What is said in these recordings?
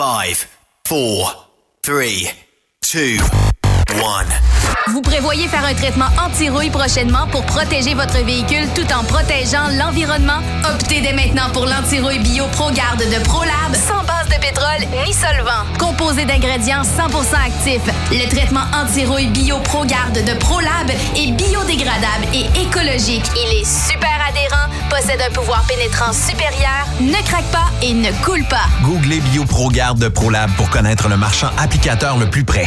5, 4, 3, 2, 1. Vous prévoyez faire un traitement anti-rouille prochainement pour protéger votre véhicule tout en protégeant l'environnement? Optez dès maintenant pour l'anti-rouille bio ProGarde de ProLab de pétrole ni solvant. Composé d'ingrédients 100% actifs, le traitement anti-rouille bio ProGarde de ProLab est biodégradable et écologique. Il est super adhérent, possède un pouvoir pénétrant supérieur, ne craque pas et ne coule pas. Googlez BioProGarde de ProLab pour connaître le marchand applicateur le plus près.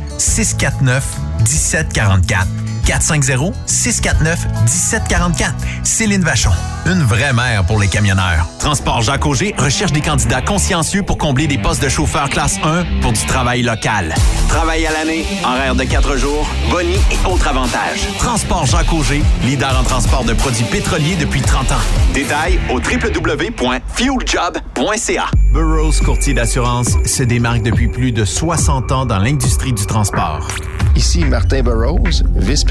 649 1744. 450-649-1744. Céline Vachon, une vraie mère pour les camionneurs. Transport Jacques Auger recherche des candidats consciencieux pour combler des postes de chauffeur classe 1 pour du travail local. Travail à l'année, horaire de 4 jours, boni et autres avantages. Transport Jacques Auger, leader en transport de produits pétroliers depuis 30 ans. Détails au www.fueljob.ca. Burroughs Courtier d'assurance se démarque depuis plus de 60 ans dans l'industrie du transport. Ici Martin Burroughs,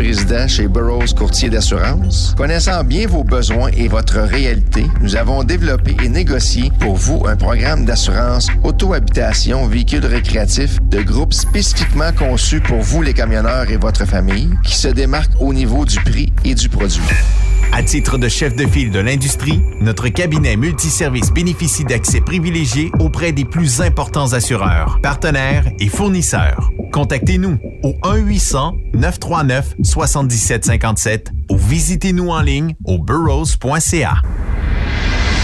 vice-président chez Burroughs Courtier d'assurance. Connaissant bien vos besoins et votre réalité, nous avons développé et négocié pour vous un programme d'assurance auto-habitation véhicule récréatif de groupe spécifiquement conçu pour vous les camionneurs et votre famille, qui se démarque au niveau du prix et du produit. À titre de chef de file de l'industrie, notre cabinet multiservice bénéficie d'accès privilégié auprès des plus importants assureurs, partenaires et fournisseurs. Contactez-nous au 1-800-939-7757 ou visitez-nous en ligne au burrows.ca.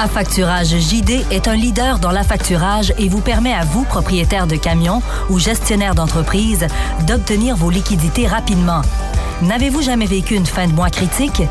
Affacturage JD est un leader dans l'affacturage et vous permet à vous, propriétaire de camions ou gestionnaire d'entreprise, d'obtenir vos liquidités rapidement. N'avez-vous jamais vécu une fin de mois critique?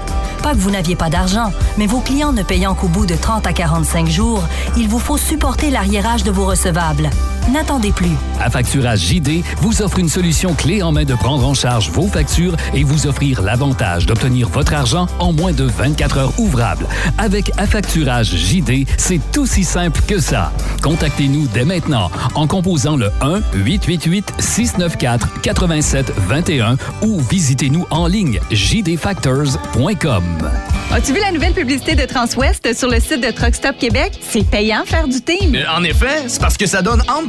Pas que vous n'aviez pas d'argent, mais vos clients ne payant qu'au bout de 30 à 45 jours, il vous faut supporter l'arriérage de vos recevables. N'attendez plus. Affacturage JD vous offre une solution clé en main de prendre en charge vos factures et vous offrir l'avantage d'obtenir votre argent en moins de 24 heures ouvrables. Avec Affacturage JD, c'est aussi simple que ça. Contactez-nous dès maintenant en composant le 1-888-694-8721 ou visitez-nous en ligne jdfactors.com. As-tu vu la nouvelle publicité de Transwest sur le site de Truckstop Québec? C'est payant faire du team. Euh, en effet, c'est parce que ça donne entre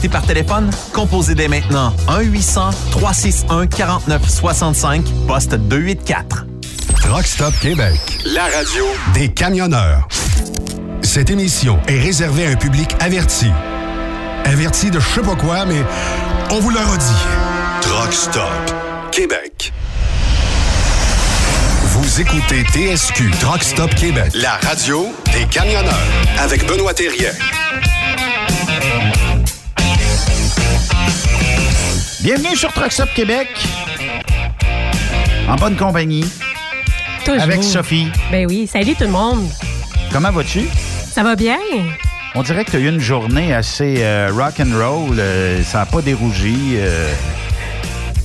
par téléphone? Composez dès maintenant 1-800-361-4965, poste 284. Truck Stop Québec. La radio Des camionneurs. Cette émission est réservée à un public averti. Averti de je sais pas quoi, mais on vous le redit. Truck Stop Québec. Vous écoutez TSQ Truck Stop Québec. La radio des camionneurs avec Benoît Thérien. Bienvenue sur Truck Stop Québec. En bonne compagnie. Toujours. Avec Sophie. Ben oui, salut tout le monde. Comment vas-tu? Ça va bien? On dirait que tu as eu une journée assez euh, rock and roll. euh, ça n'a pas dérougi. euh.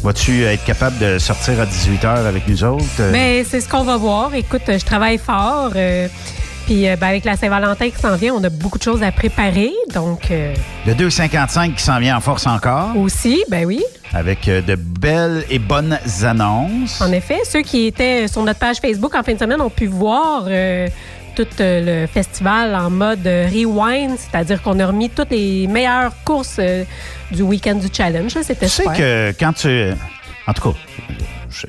Vas-tu être capable de sortir à 18h avec nous autres? Ben, c'est ce qu'on va voir. Écoute, je travaille fort. Puis euh, ben, avec la Saint-Valentin qui s'en vient, on a beaucoup de choses à préparer. Donc, euh, Le 2,55 qui s'en vient en force encore, aussi, ben oui, avec euh, de belles et bonnes annonces. en effet. Ceux qui étaient sur notre page Facebook en fin de semaine ont pu voir euh, tout le festival en mode rewind, c'est-à-dire qu'on a remis toutes les meilleures courses du week-end du challenge. C'était Tu sais super. que quand tu. En tout cas,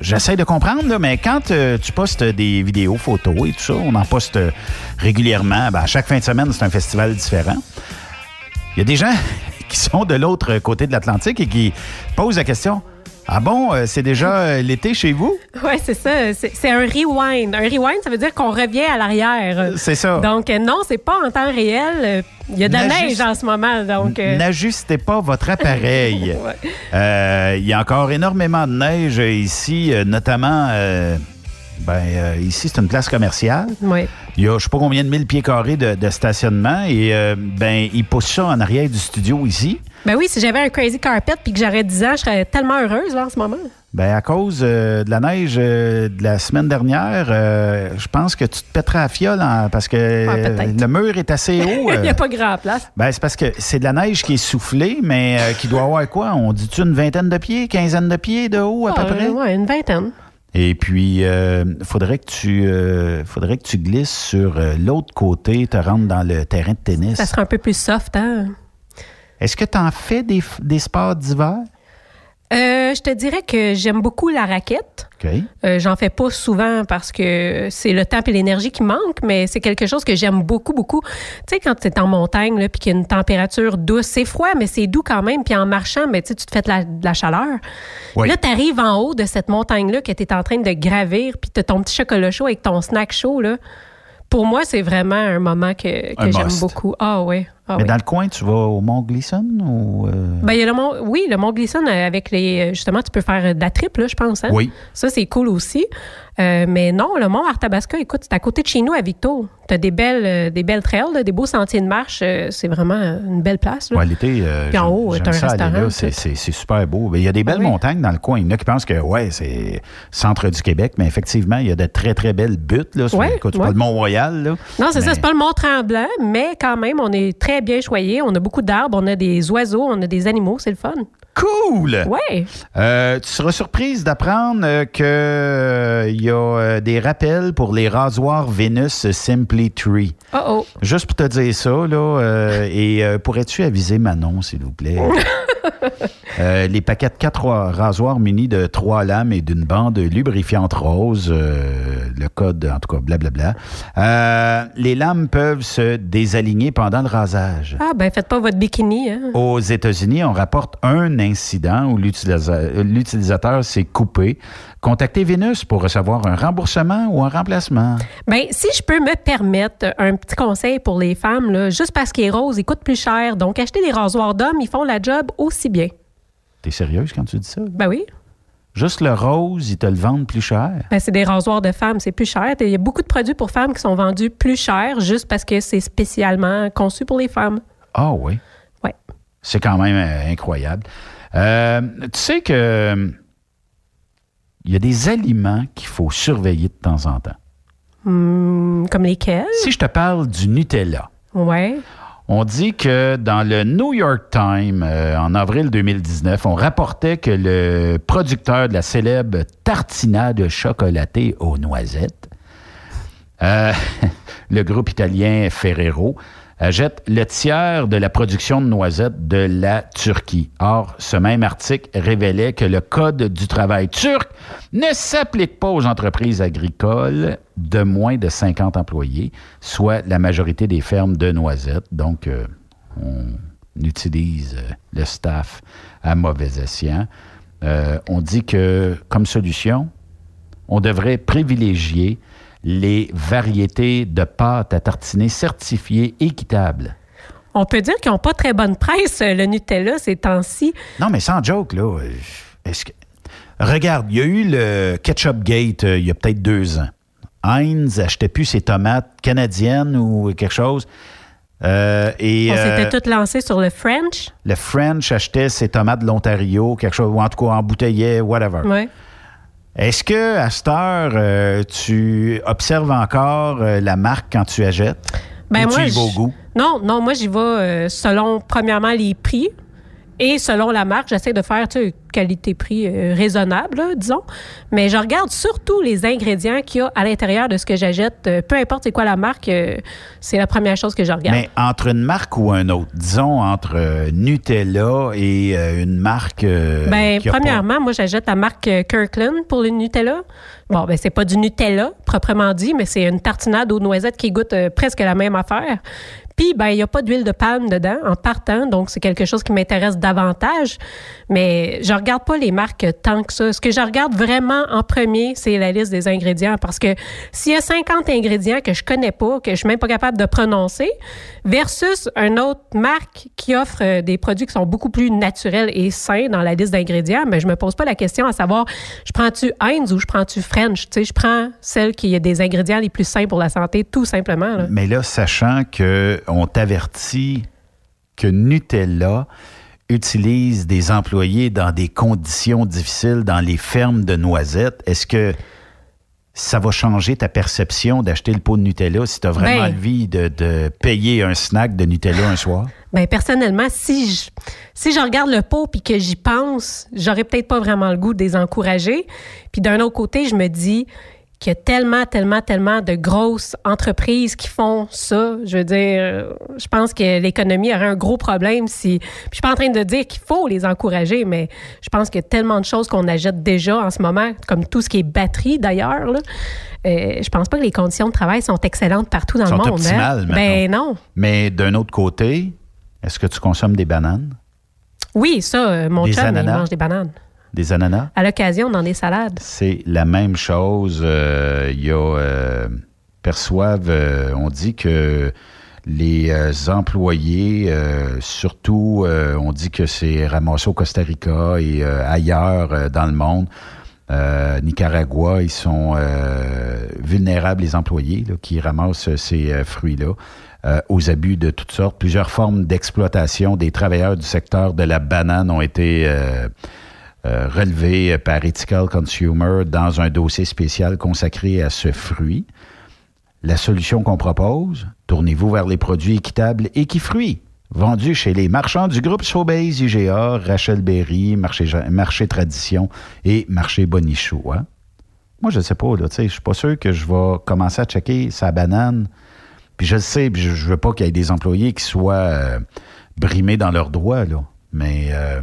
j'essaie de comprendre, là, mais quand euh, tu postes des vidéos, photos et tout ça, on en poste euh, régulièrement. Ben, à chaque fin de semaine, c'est un festival différent. Il y a des gens qui sont de l'autre côté de l'Atlantique et qui posent la question Ah bon, euh, c'est déjà euh, l'été chez vous? Oui, c'est ça. C'est un rewind. Un rewind, ça veut dire qu'on revient à l'arrière. C'est ça. Donc, euh, non, c'est pas en temps réel. Il y a de la neige en ce moment. Donc, euh, N'ajustez pas votre appareil. Ouais. Euh, Il y a encore énormément de neige ici, notamment. euh, ben, euh, ici, c'est une place commerciale. ouais. Il y a je sais pas combien de mille pieds carrés de, de stationnement et ben ils poussent ça en arrière du studio ici. Ben oui, si j'avais un crazy carpet puis que j'aurais 10 ans, je serais tellement heureuse là, en ce moment. Ben à cause euh, de la neige euh, de la semaine dernière, euh, je pense que tu te pèteras la fiole en- parce que Ouais, peut-être. le mur est assez haut. Il n'y a pas grand place. Ben, c'est parce que c'est de la neige qui est soufflée, mais qui doit avoir quoi? On dit-tu une vingtaine de pieds, quinzaine de pieds de haut à peu Ah, près? ouais, une vingtaine. Et puis, euh, faudrait que tu euh, faudrait que tu glisses sur euh, l'autre côté, te rendre dans le terrain de tennis. Ça sera un peu plus soft, hein? Est-ce que tu en fais des, sports d'hiver? Euh, je te dirais que j'aime beaucoup la raquette. Euh, J'en fais pas souvent parce que c'est le temps et l'énergie qui manquent, mais c'est quelque chose que j'aime beaucoup, beaucoup. Tu sais, quand tu es en montagne, puis qu'il y a une température douce, c'est froid, mais c'est doux quand même. Puis en marchant, ben, tu te fais de la, de la chaleur. Oui. Là, tu arrives en haut de cette montagne-là que tu es en train de gravir, puis tu as ton petit chocolat chaud avec ton snack chaud. Là. Pour moi, c'est vraiment un moment que, j'aime beaucoup. Ah oui. Ah, Mais oui. dans le coin, tu vas au Mont Glisson ou. euh, Ben, il y a le mont, oui, le mont Glisson euh, avec les. Justement, tu peux faire de la triple, là, je pense. Hein? Oui. Ça, c'est cool aussi. Euh, mais non, le mont Arthabasca, écoute, c'est à côté de chez nous, à Victo. Tu as des belles, euh, des belles trails, là, des beaux sentiers de marche. euh, c'est vraiment une belle place. Là. Ouais, l'été, euh, Puis en haut, t'as un ça restaurant, c'est- tout. c'est c'est super beau. Il y a des belles Ah oui. montagnes dans le coin. Il y en a qui pensent que ouais, c'est centre du Québec, mais effectivement, il y a de très, très belles buttes. Là, sur- écoute, pas le Mont-Royal. là. Non, c'est Mais- ça, c'est pas le Mont Tremblant, mais quand même, on est très bien choyé. On a beaucoup d'arbres, on a des oiseaux, on a des animaux, c'est le fun. Cool! Ouais. Euh, tu seras surprise d'apprendre euh, que euh, il y a euh, des rappels pour les rasoirs Venus Simply Tree. Oh oh. Juste pour te dire ça, là, euh, et euh, pourrais-tu aviser Manon, s'il vous plaît? Euh, les paquets de quatre rasoirs munis de trois lames et d'une bande lubrifiante rose. euh, le code, en tout cas, blablabla. Euh, les lames peuvent se désaligner pendant le rasage. Ah, ben faites pas votre bikini. Hein? Aux États-Unis, on rapporte un incident où l'utilisa- l'utilisateur s'est coupé. Contactez Vénus pour recevoir un remboursement ou un remplacement. Ben, si je peux me permettre un petit conseil pour les femmes, là, juste parce qu'il est rose, il coûte plus cher. Donc, acheter des rasoirs d'hommes, ils font la job aussi bien. T'es sérieuse quand tu dis ça? Ben oui. Juste le rose, ils te le vendent plus cher. Ben, c'est des rasoirs de femmes, c'est plus cher. Il y a beaucoup de produits pour femmes qui sont vendus plus cher juste parce que c'est spécialement conçu pour les femmes. Ah oui? Ouais. C'est quand même euh, incroyable. Euh, tu sais que il y a des aliments qu'il faut surveiller de temps en temps. Hmm, comme lesquels? Si je te parle du Nutella, Ouais. On dit que dans le New York Times, euh, en avril 2019, on rapportait que le producteur de la célèbre tartinade chocolatée aux noisettes, euh, le groupe italien Ferrero, achète le tiers de la production de noisettes de la Turquie. Or, ce même article révélait que le Code du travail turc ne s'applique pas aux entreprises agricoles de moins de 50 employés, soit la majorité des fermes de noisettes. Donc, euh, on utilise euh, le staff à mauvais escient. Euh, on dit que, comme solution, on devrait privilégier les variétés de pâtes à tartiner certifiées équitables. On peut dire qu'ils n'ont pas très bonne presse, euh, le Nutella, ces temps-ci. Non, mais sans joke, là. euh, Est-ce que... Regarde, il y a eu le Ketchup Gate euh, il y a peut-être deux ans. Heinz achetait plus ses tomates canadiennes ou quelque chose. Euh, et On euh, s'était tous lancés sur le French. le French achetait ses tomates de l'Ontario, quelque chose, ou en tout cas embouteillait, whatever. Ouais. Est-ce que à cette heure, euh, tu observes encore euh, la marque quand tu achètes? Ben ou tu moi, y vas au je- goût? Non, non, moi, j'y vais euh, selon, premièrement, les prix et selon la marque. J'essaie de faire, tu sais, qualité-prix euh, raisonnable, là, disons. Mais je regarde surtout les ingrédients qu'il y a à l'intérieur de ce que j'achète. Euh, peu importe c'est quoi la marque, euh, c'est la première chose que je regarde. Mais entre une marque ou un autre, disons entre Nutella et une marque. Ben, pas- premièrement, moi, j'achète la marque Kirkland pour le Nutella. Bon, ben, c'est pas du Nutella, proprement dit, mais c'est une tartinade aux noisettes qui goûte presque la même affaire. Puis, ben, il n'y a pas d'huile de palme dedans en partant, donc c'est quelque chose qui m'intéresse davantage. Mais je regarde pas les marques tant que ça. Ce que je regarde vraiment en premier, c'est la liste des ingrédients. Parce que s'il y a 50 ingrédients que je connais pas, que je suis même pas capable de prononcer, versus une autre marque qui offre euh, des produits qui sont beaucoup plus naturels et sains dans la liste d'ingrédients, mais je me pose pas la question à savoir, je prends-tu Heinz ou je prends-tu French? Tu sais, je prends celle qui a des ingrédients les plus sains pour la santé, tout simplement. là. Mais là, sachant qu'on t'avertit que Nutella utilise des employés dans des conditions difficiles dans les fermes de noisettes, est-ce que ça va changer ta perception d'acheter le pot de Nutella si tu as vraiment Ben. envie de, de payer un snack de Nutella un soir? Ben personnellement, si je, si je regarde le pot puis que j'y pense, j'aurais peut-être pas vraiment le goût de les encourager. Puis d'un autre côté, je me dis qu'il y a tellement, tellement, tellement de grosses entreprises qui font ça. Je veux dire, euh, je pense que l'économie aurait un gros problème si. Puis je suis pas en train de dire qu'il faut les encourager, mais je pense qu'il y a tellement de choses qu'on achète déjà en ce moment, comme tout ce qui est batterie d'ailleurs. Euh, je pense pas que les conditions de travail sont excellentes partout dans le monde. hein. optimales, Ben non. Mais d'un autre côté, est-ce que tu consommes des bananes, Oui, ça, euh, mon Des chum, il mange des bananes. Des ananas? À l'occasion, dans des salades. C'est la même chose. Euh, Il y a euh, perçoivent, euh, on dit que les employés, euh, surtout, euh, on dit que c'est ramassé au Costa Rica et ailleurs dans le monde. Nicaragua, ils sont vulnérables, les employés là, qui ramassent ces fruits-là, aux abus de toutes sortes. Plusieurs formes d'exploitation des travailleurs du secteur de la banane ont été euh, relevées par Ethical Consumer dans un dossier spécial consacré à ce fruit. La solution qu'on propose, tournez-vous vers les produits équitables Equifruits, vendus chez les marchands du groupe Sobeys IGA, Rachel Berry, Marché, Tradition et Marché Bonichou. hein? Moi, je ne sais pas, là, je suis pas sûr que je vais commencer à checker sa banane. Puis je le sais, je, je veux pas qu'il y ait des employés qui soient euh, brimés dans leurs droits, là. Mais euh,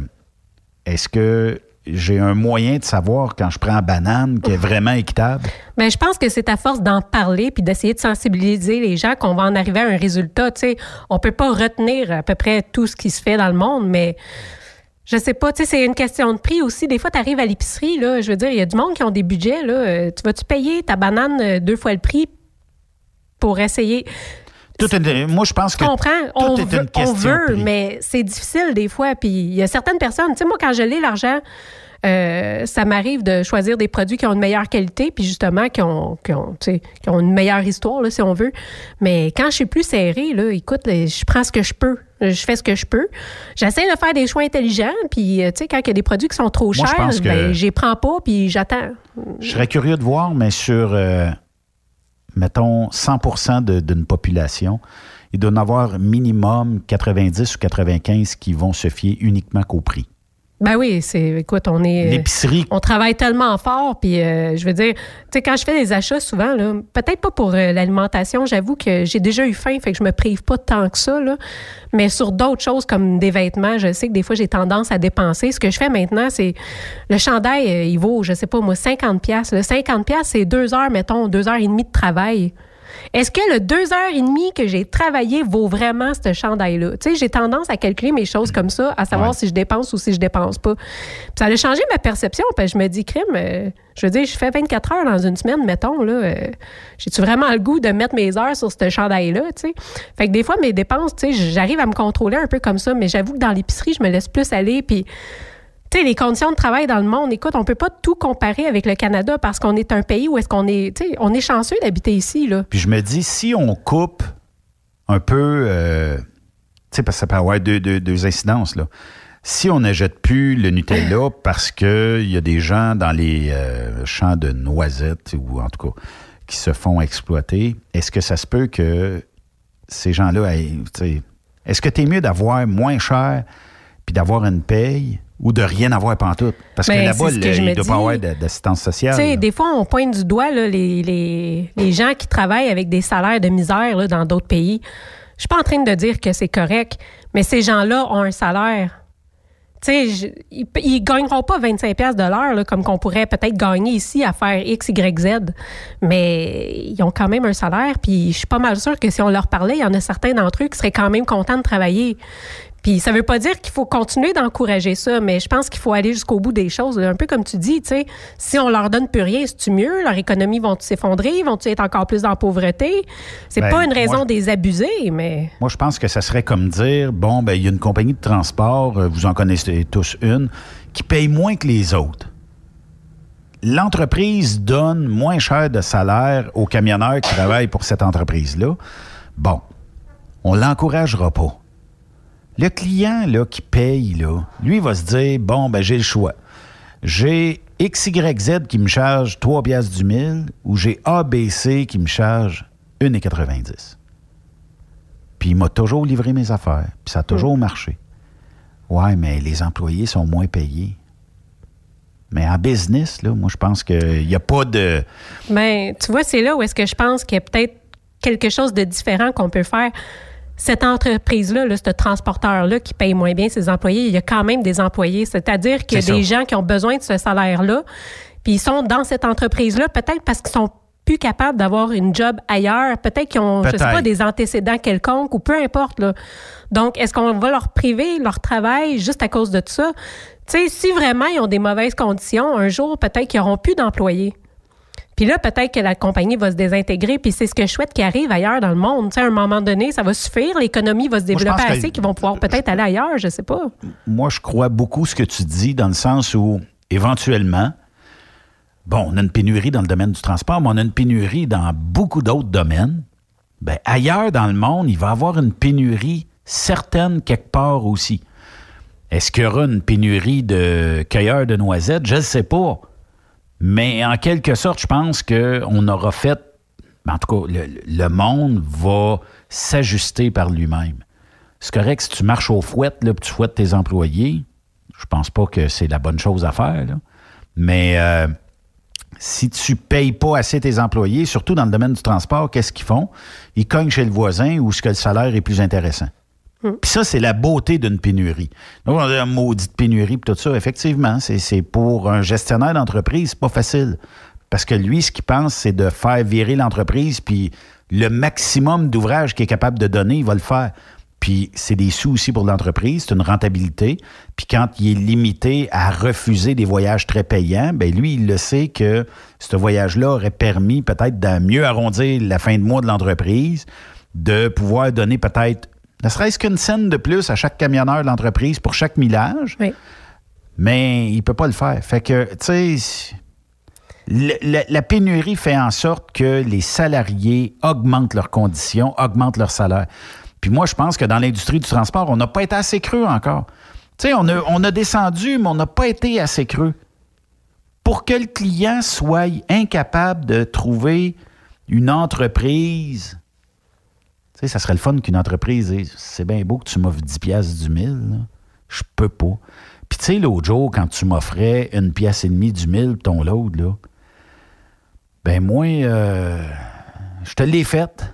est-ce que j'ai un moyen de savoir quand je prends banane qui est vraiment équitable? Mais je pense que c'est à force d'en parler puis d'essayer de sensibiliser les gens qu'on va en arriver à un résultat. Tu sais, on peut pas retenir à peu près tout ce qui se fait dans le monde, mais je sais pas, tu sais, c'est une question de prix aussi. Des fois, tu arrives à l'épicerie, là, je veux dire, il y a du monde qui ont des budgets, là. Euh, tu vas-tu payer ta banane euh, deux fois le prix pour essayer? Tout est- moi, je pense que Je comprends. tout on est veut, une question on veut, prix. mais c'est difficile des fois. Puis il y a certaines personnes, tu sais, moi, quand je l'ai, l'argent, euh, ça m'arrive de choisir des produits qui ont une meilleure qualité, puis justement, qui ont, qui ont, qui ont une meilleure histoire, là, si on veut. Mais quand je suis plus serrée, là, écoute, là, je prends ce que je peux. Je fais ce que je peux. J'essaie de faire des choix intelligents, puis, euh, tu sais, quand il y a des produits qui sont trop Moi, je chers, que- ben, je les prends pas, puis j'attends. Je serais curieux de voir, mais sur, euh, mettons, 100 de- d'une population, il doit en avoir minimum 90 ou 95 qui vont se fier uniquement qu'au prix. Ben oui, c'est, écoute, on est. L'épicerie. On travaille tellement fort, puis euh, je veux dire, tu sais, quand je fais des achats souvent, là, peut-être pas pour euh, l'alimentation, j'avoue que j'ai déjà eu faim, fait que je me prive pas tant que ça, là. Mais sur d'autres choses comme des vêtements, je sais que des fois j'ai tendance à dépenser. Ce que je fais maintenant, c'est le chandail, euh, il vaut, je sais pas moi, 50 pièces. Le 50 pièces, c'est deux heures, mettons, deux heures et demie de travail. Est-ce que le deux heures et demie que j'ai travaillé vaut vraiment ce chandail-là? Tu sais, j'ai tendance à calculer mes choses comme ça, à savoir Ouais. si je dépense ou si je dépense pas. Puis ça a changé ma perception, parce que je me dis, crime, euh, je veux dire, je fais 24 heures dans une semaine, mettons, là. euh, J'ai-tu vraiment le goût de mettre mes heures sur ce chandail-là, tu sais? Fait que des fois, mes dépenses, tu sais, j'arrive à me contrôler un peu comme ça, mais j'avoue que dans l'épicerie, je me laisse plus aller, puis tu sais, les conditions de travail dans le monde, écoute, on peut pas tout comparer avec le Canada parce qu'on est un pays où est-ce qu'on est, tu sais, on est chanceux d'habiter ici, là. Puis je me dis, si on coupe un peu, euh, tu sais, parce que ça peut avoir deux, deux- deux incidences, là. Si on ne jette plus le Nutella parce qu'il y a des gens dans les euh, champs de noisettes, ou en tout cas, qui se font exploiter, est-ce que ça se peut que ces gens-là, est-ce que tu es mieux d'avoir moins cher puis d'avoir une paye ou de rien avoir pantoute? Parce que Ben, là-bas, que il ne doit dis. pas avoir d'assistance sociale. Tu sais, des fois, on pointe du doigt là, les, les, les gens qui travaillent avec des salaires de misère là, dans d'autres pays. Je suis pas en train de dire que c'est correct, mais ces gens-là ont un salaire. Tu sais, ils, ils gagneront pas 25 pièces de l'heure comme qu'on pourrait peut-être gagner ici à faire X, Y, Z, mais ils ont quand même un salaire. Puis je suis pas mal sûre que si on leur parlait, il y en a certains d'entre eux qui seraient quand même contents de travailler. Puis ça veut pas dire qu'il faut continuer d'encourager ça, mais je pense qu'il faut aller jusqu'au bout des choses. Un peu comme tu dis, tu sais, si on leur donne plus rien, c'est-tu mieux? Leur économie vont s'effondrer? Vont-ils être encore plus en pauvreté? C'est Ben, pas une raison je- de les abuser, mais... Moi, je pense que ça serait comme dire, bon, ben, il y a une compagnie de transport, euh, vous en connaissez tous une, qui paye moins que les autres. L'entreprise donne moins cher de salaire aux camionneurs qui travaillent pour cette entreprise-là. Bon, on l'encouragera pas. Le client là, qui paye, là, lui va se dire, bon, ben, j'ai le choix. J'ai XYZ qui me charge 3 piastres du mille ou j'ai ABC qui me charge 1,90. Puis il m'a toujours livré mes affaires. Puis ça a toujours marché. Ouais, mais les employés sont moins payés. Mais en business, là, moi, je pense qu'il n'y a pas de. Ben, tu vois, c'est là où est-ce que je pense qu'il y a peut-être quelque chose de différent qu'on peut faire. Cette entreprise-là, là, ce transporteur-là qui paye moins bien ses employés, il y a quand même des employés. C'est-à-dire qu'il y a des gens qui ont besoin de ce salaire-là, puis ils sont dans cette entreprise-là, peut-être parce qu'ils sont plus capables d'avoir une job ailleurs, peut-être qu'ils ont, je sais pas, des antécédents quelconques ou peu importe. Là. Donc, est-ce qu'on va leur priver leur travail juste à cause de ça? Tu sais, si vraiment ils ont des mauvaises conditions, un jour, peut-être qu'ils n'auront plus d'employés. Puis là, peut-être que la compagnie va se désintégrer, puis c'est ce que je souhaite qui arrive ailleurs dans le monde. Tu sais, à un moment donné, ça va suffire, l'économie va se développer assez qu'ils vont pouvoir peut-être aller ailleurs, je sais pas. Moi, je crois beaucoup ce que tu dis dans le sens où, éventuellement, bon, on a une pénurie dans le domaine du transport, mais on a une pénurie dans beaucoup d'autres domaines. Ben, ailleurs dans le monde, il va y avoir une pénurie certaine quelque part aussi. Est-ce qu'il y aura une pénurie de cueilleurs de noisettes? Je ne sais pas. Mais en quelque sorte, je pense qu'on aura fait. En tout cas, le, le monde va s'ajuster par lui-même. C'est correct si tu marches au fouet, là, puis tu fouettes tes employés. Je pense pas que c'est la bonne chose à faire. là. Mais euh, si tu payes pas assez tes employés, surtout dans le domaine du transport, qu'est-ce qu'ils font? Ils cognent chez le voisin où ce que le salaire est plus intéressant. Puis ça, c'est la beauté d'une pénurie. Donc, on a une maudite pénurie, puis tout ça. Effectivement, c'est pour un gestionnaire d'entreprise, c'est pas facile. Parce que lui, ce qu'il pense, c'est de faire virer l'entreprise, puis le maximum d'ouvrages qu'il est capable de donner, il va le faire. Puis c'est des sous aussi pour l'entreprise, c'est une rentabilité. Puis quand il est limité à refuser des voyages très payants, ben lui, il le sait que ce voyage-là aurait permis peut-être de mieux arrondir la fin de mois de l'entreprise, de pouvoir donner peut-être, ne serait-ce qu'une scène de plus à chaque camionneur de l'entreprise pour chaque millage. Oui. Mais il peut pas le faire. Fait que, tu sais, la pénurie fait en sorte que les salariés augmentent leurs conditions, augmentent leur salaire. Puis moi, je pense que dans l'industrie du transport, on n'a pas été assez creux encore. Tu sais, on a, on a descendu, mais on n'a pas été assez creux. Pour que le client soit incapable de trouver une entreprise, tu sais, ça serait le fun qu'une entreprise C'est bien beau que tu m'offres 10 piastres du mille, je peux pas. Puis tu sais, l'autre quand tu m'offrais une pièce et demie du mille, ton load, là, ben moi, euh, je te l'ai faite.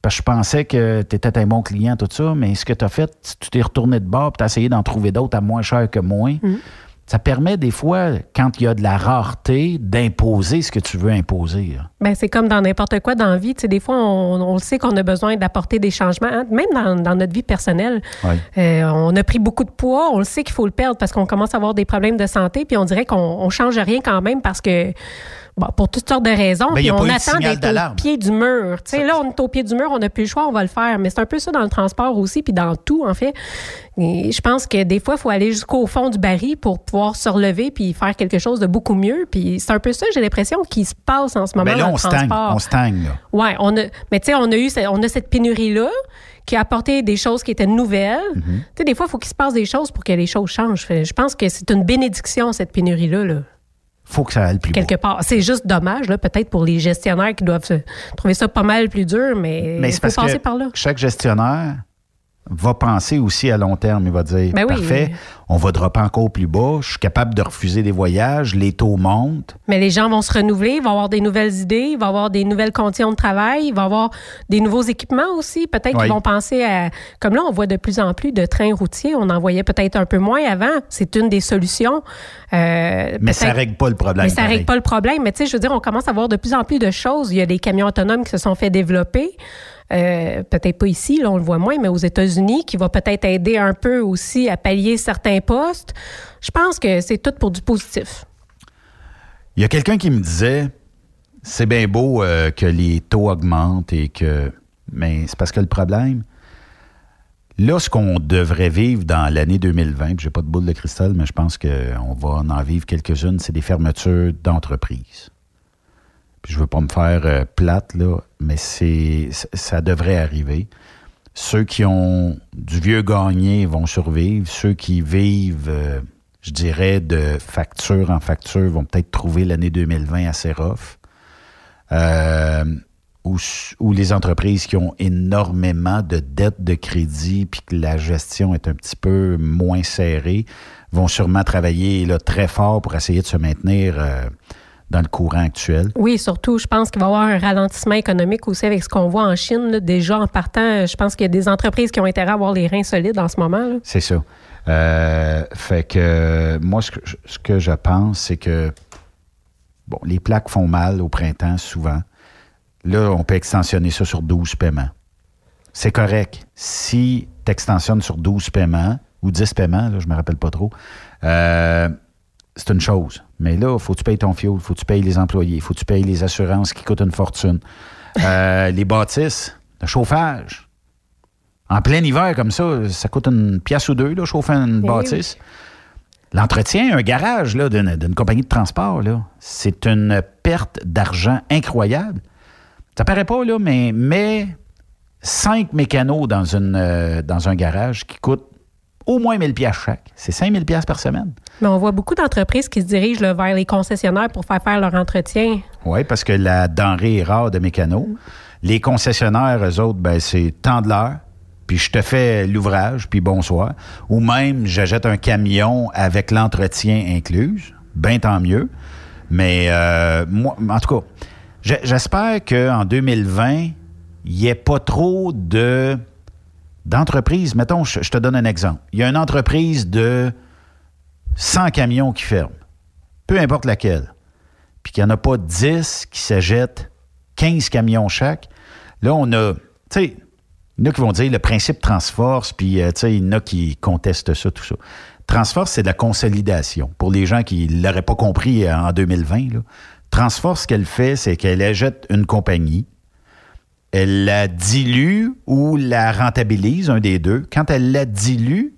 Parce que je pensais que tu étais un bon client, tout ça, mais ce que tu as fait, tu t'es retourné de bord tu as essayé d'en trouver d'autres à moins cher que moi. Ça permet des fois, quand il y a de la rareté, d'imposer ce que tu veux imposer. là. Ben, c'est comme dans n'importe quoi dans la vie. Tu sais, des fois, on, on le sait qu'on a besoin d'apporter des changements, hein, même dans, dans notre vie personnelle. Euh, on a pris beaucoup de poids, on le sait qu'il faut le perdre parce qu'on commence à avoir des problèmes de santé, puis on dirait qu'on on change rien quand même parce que, bon, pour toutes sortes de raisons, Ben, puis on attend d'être au pied du mur. Tu sais, là, on est au pied du mur, on n'a plus le choix, on va le faire. Mais c'est un peu ça dans le transport aussi, puis dans tout, en fait. Et je pense que des fois, il faut aller jusqu'au fond du baril pour pouvoir se relever puis faire quelque chose de beaucoup mieux. Puis c'est un peu ça, j'ai l'impression, qui se passe en ce moment Ben là, dans on le stagne. transport. On stagne, là. Ouais, on a, mais tu sais, on a eu, on a cette pénurie-là qui a apporté des choses qui étaient nouvelles. Mm-hmm. Tu sais, des fois, il faut qu'il se passe des choses pour que les choses changent. Je pense que c'est une bénédiction, cette pénurie-là, là, faut que ça aille plus quelque part. C'est juste dommage, là, peut-être pour les gestionnaires qui doivent se- trouver ça pas mal plus dur, mais Mais il c'est faut passer que par là. chaque gestionnaire va penser aussi à long terme. Il va dire, Ben oui. parfait, on va dropper encore plus bas, je suis capable de refuser des voyages, les taux montent. Mais les gens vont se renouveler, ils vont avoir des nouvelles idées, va avoir des nouvelles conditions de travail, il va avoir des nouveaux équipements aussi. Peut-être Oui. qu'ils vont penser à. Comme là, on voit de plus en plus de trains routiers. On en voyait peut-être un peu moins avant. C'est une des solutions. Euh, Mais ça règle pas le problème. Mais ça pareil. règle pas le problème. Mais tu sais, je veux dire, on commence à voir de plus en plus de choses. Il y a des camions autonomes qui se sont fait développer. Euh, peut-être pas ici, là, on le voit moins, mais aux États-Unis, qui va peut-être aider un peu aussi à pallier certains postes. Je pense que c'est tout pour du positif. Il y a quelqu'un qui me disait, c'est bien beau euh, que les taux augmentent et que... Mais c'est parce que le problème, là, ce qu'on devrait vivre dans l'année 2020, puis j'ai pas de boule de cristal, mais je pense qu'on va en vivre quelques-unes, c'est des fermetures d'entreprises. Je veux pas me faire euh, plate, mais ça devrait arriver. Ceux qui ont du vieux gagné vont survivre. Ceux qui vivent, euh, je dirais, de facture en facture vont peut-être trouver l'année 2020 assez rough. Euh, ou, les entreprises qui ont énormément de dettes de crédit puis que la gestion est un petit peu moins serrée vont sûrement travailler très fort pour essayer de se maintenir dans le courant actuel? Oui, surtout, je pense qu'il va y avoir un ralentissement économique aussi avec ce qu'on voit en Chine. là. Déjà, en partant, je pense qu'il y a des entreprises qui ont intérêt à avoir les reins solides en ce moment. C'est ça. Euh, fait que moi, ce que, je- ce que je pense, c'est que bon, les plaques font mal au printemps souvent. Là, on peut extensionner ça sur 12 paiements. C'est correct. Si tu extensionnes sur 12 paiements ou 10 paiements, là, je me rappelle pas trop, euh, c'est une chose. Mais là, faut que tu payes ton fuel, faut que tu payes les employés, faut que tu payes les assurances qui coûtent une fortune. Euh, les bâtisses, le chauffage. En plein hiver, comme ça, ça coûte une pièce ou deux, là, chauffer une Eh bâtisse. L'entretien, un garage d'une, compagnie de transport, c'est une perte d'argent incroyable. Ça paraît pas, là, mais, mais cinq mécanos dans, une, euh, dans un garage qui coûtent au moins 1000 pièces chaque. C'est 5000 pièces par semaine. Mais on voit beaucoup d'entreprises qui se dirigent là, vers les concessionnaires pour faire faire leur entretien. Oui, parce que la denrée est rare de mécanos. Les concessionnaires, eux autres, ben, c'est tant de l'heure, puis je te fais l'ouvrage, puis bonsoir. Ou même, j'achète un camion avec l'entretien inclus. Ben tant mieux. Mais euh, moi, en tout cas, j'espère qu'en 2020, il n'y ait pas trop de d'entreprises, mettons, je, te donne un exemple. Il y a une entreprise de 100 camions qui ferme, peu importe laquelle, puis qu'il n'y en a pas 10 qui s'achètent 15 camions chaque. Là, on a, tu sais, il y en a qui vont dire le principe Transforce, puis euh, tu sais, il y en a qui contestent ça, tout ça. Transforce, c'est de la consolidation. Pour les gens qui ne l'auraient pas compris euh, en 2020, là. Transforce, ce qu'elle fait, c'est qu'elle achète une compagnie, elle la dilue ou la rentabilise, un des deux. Quand elle la dilue,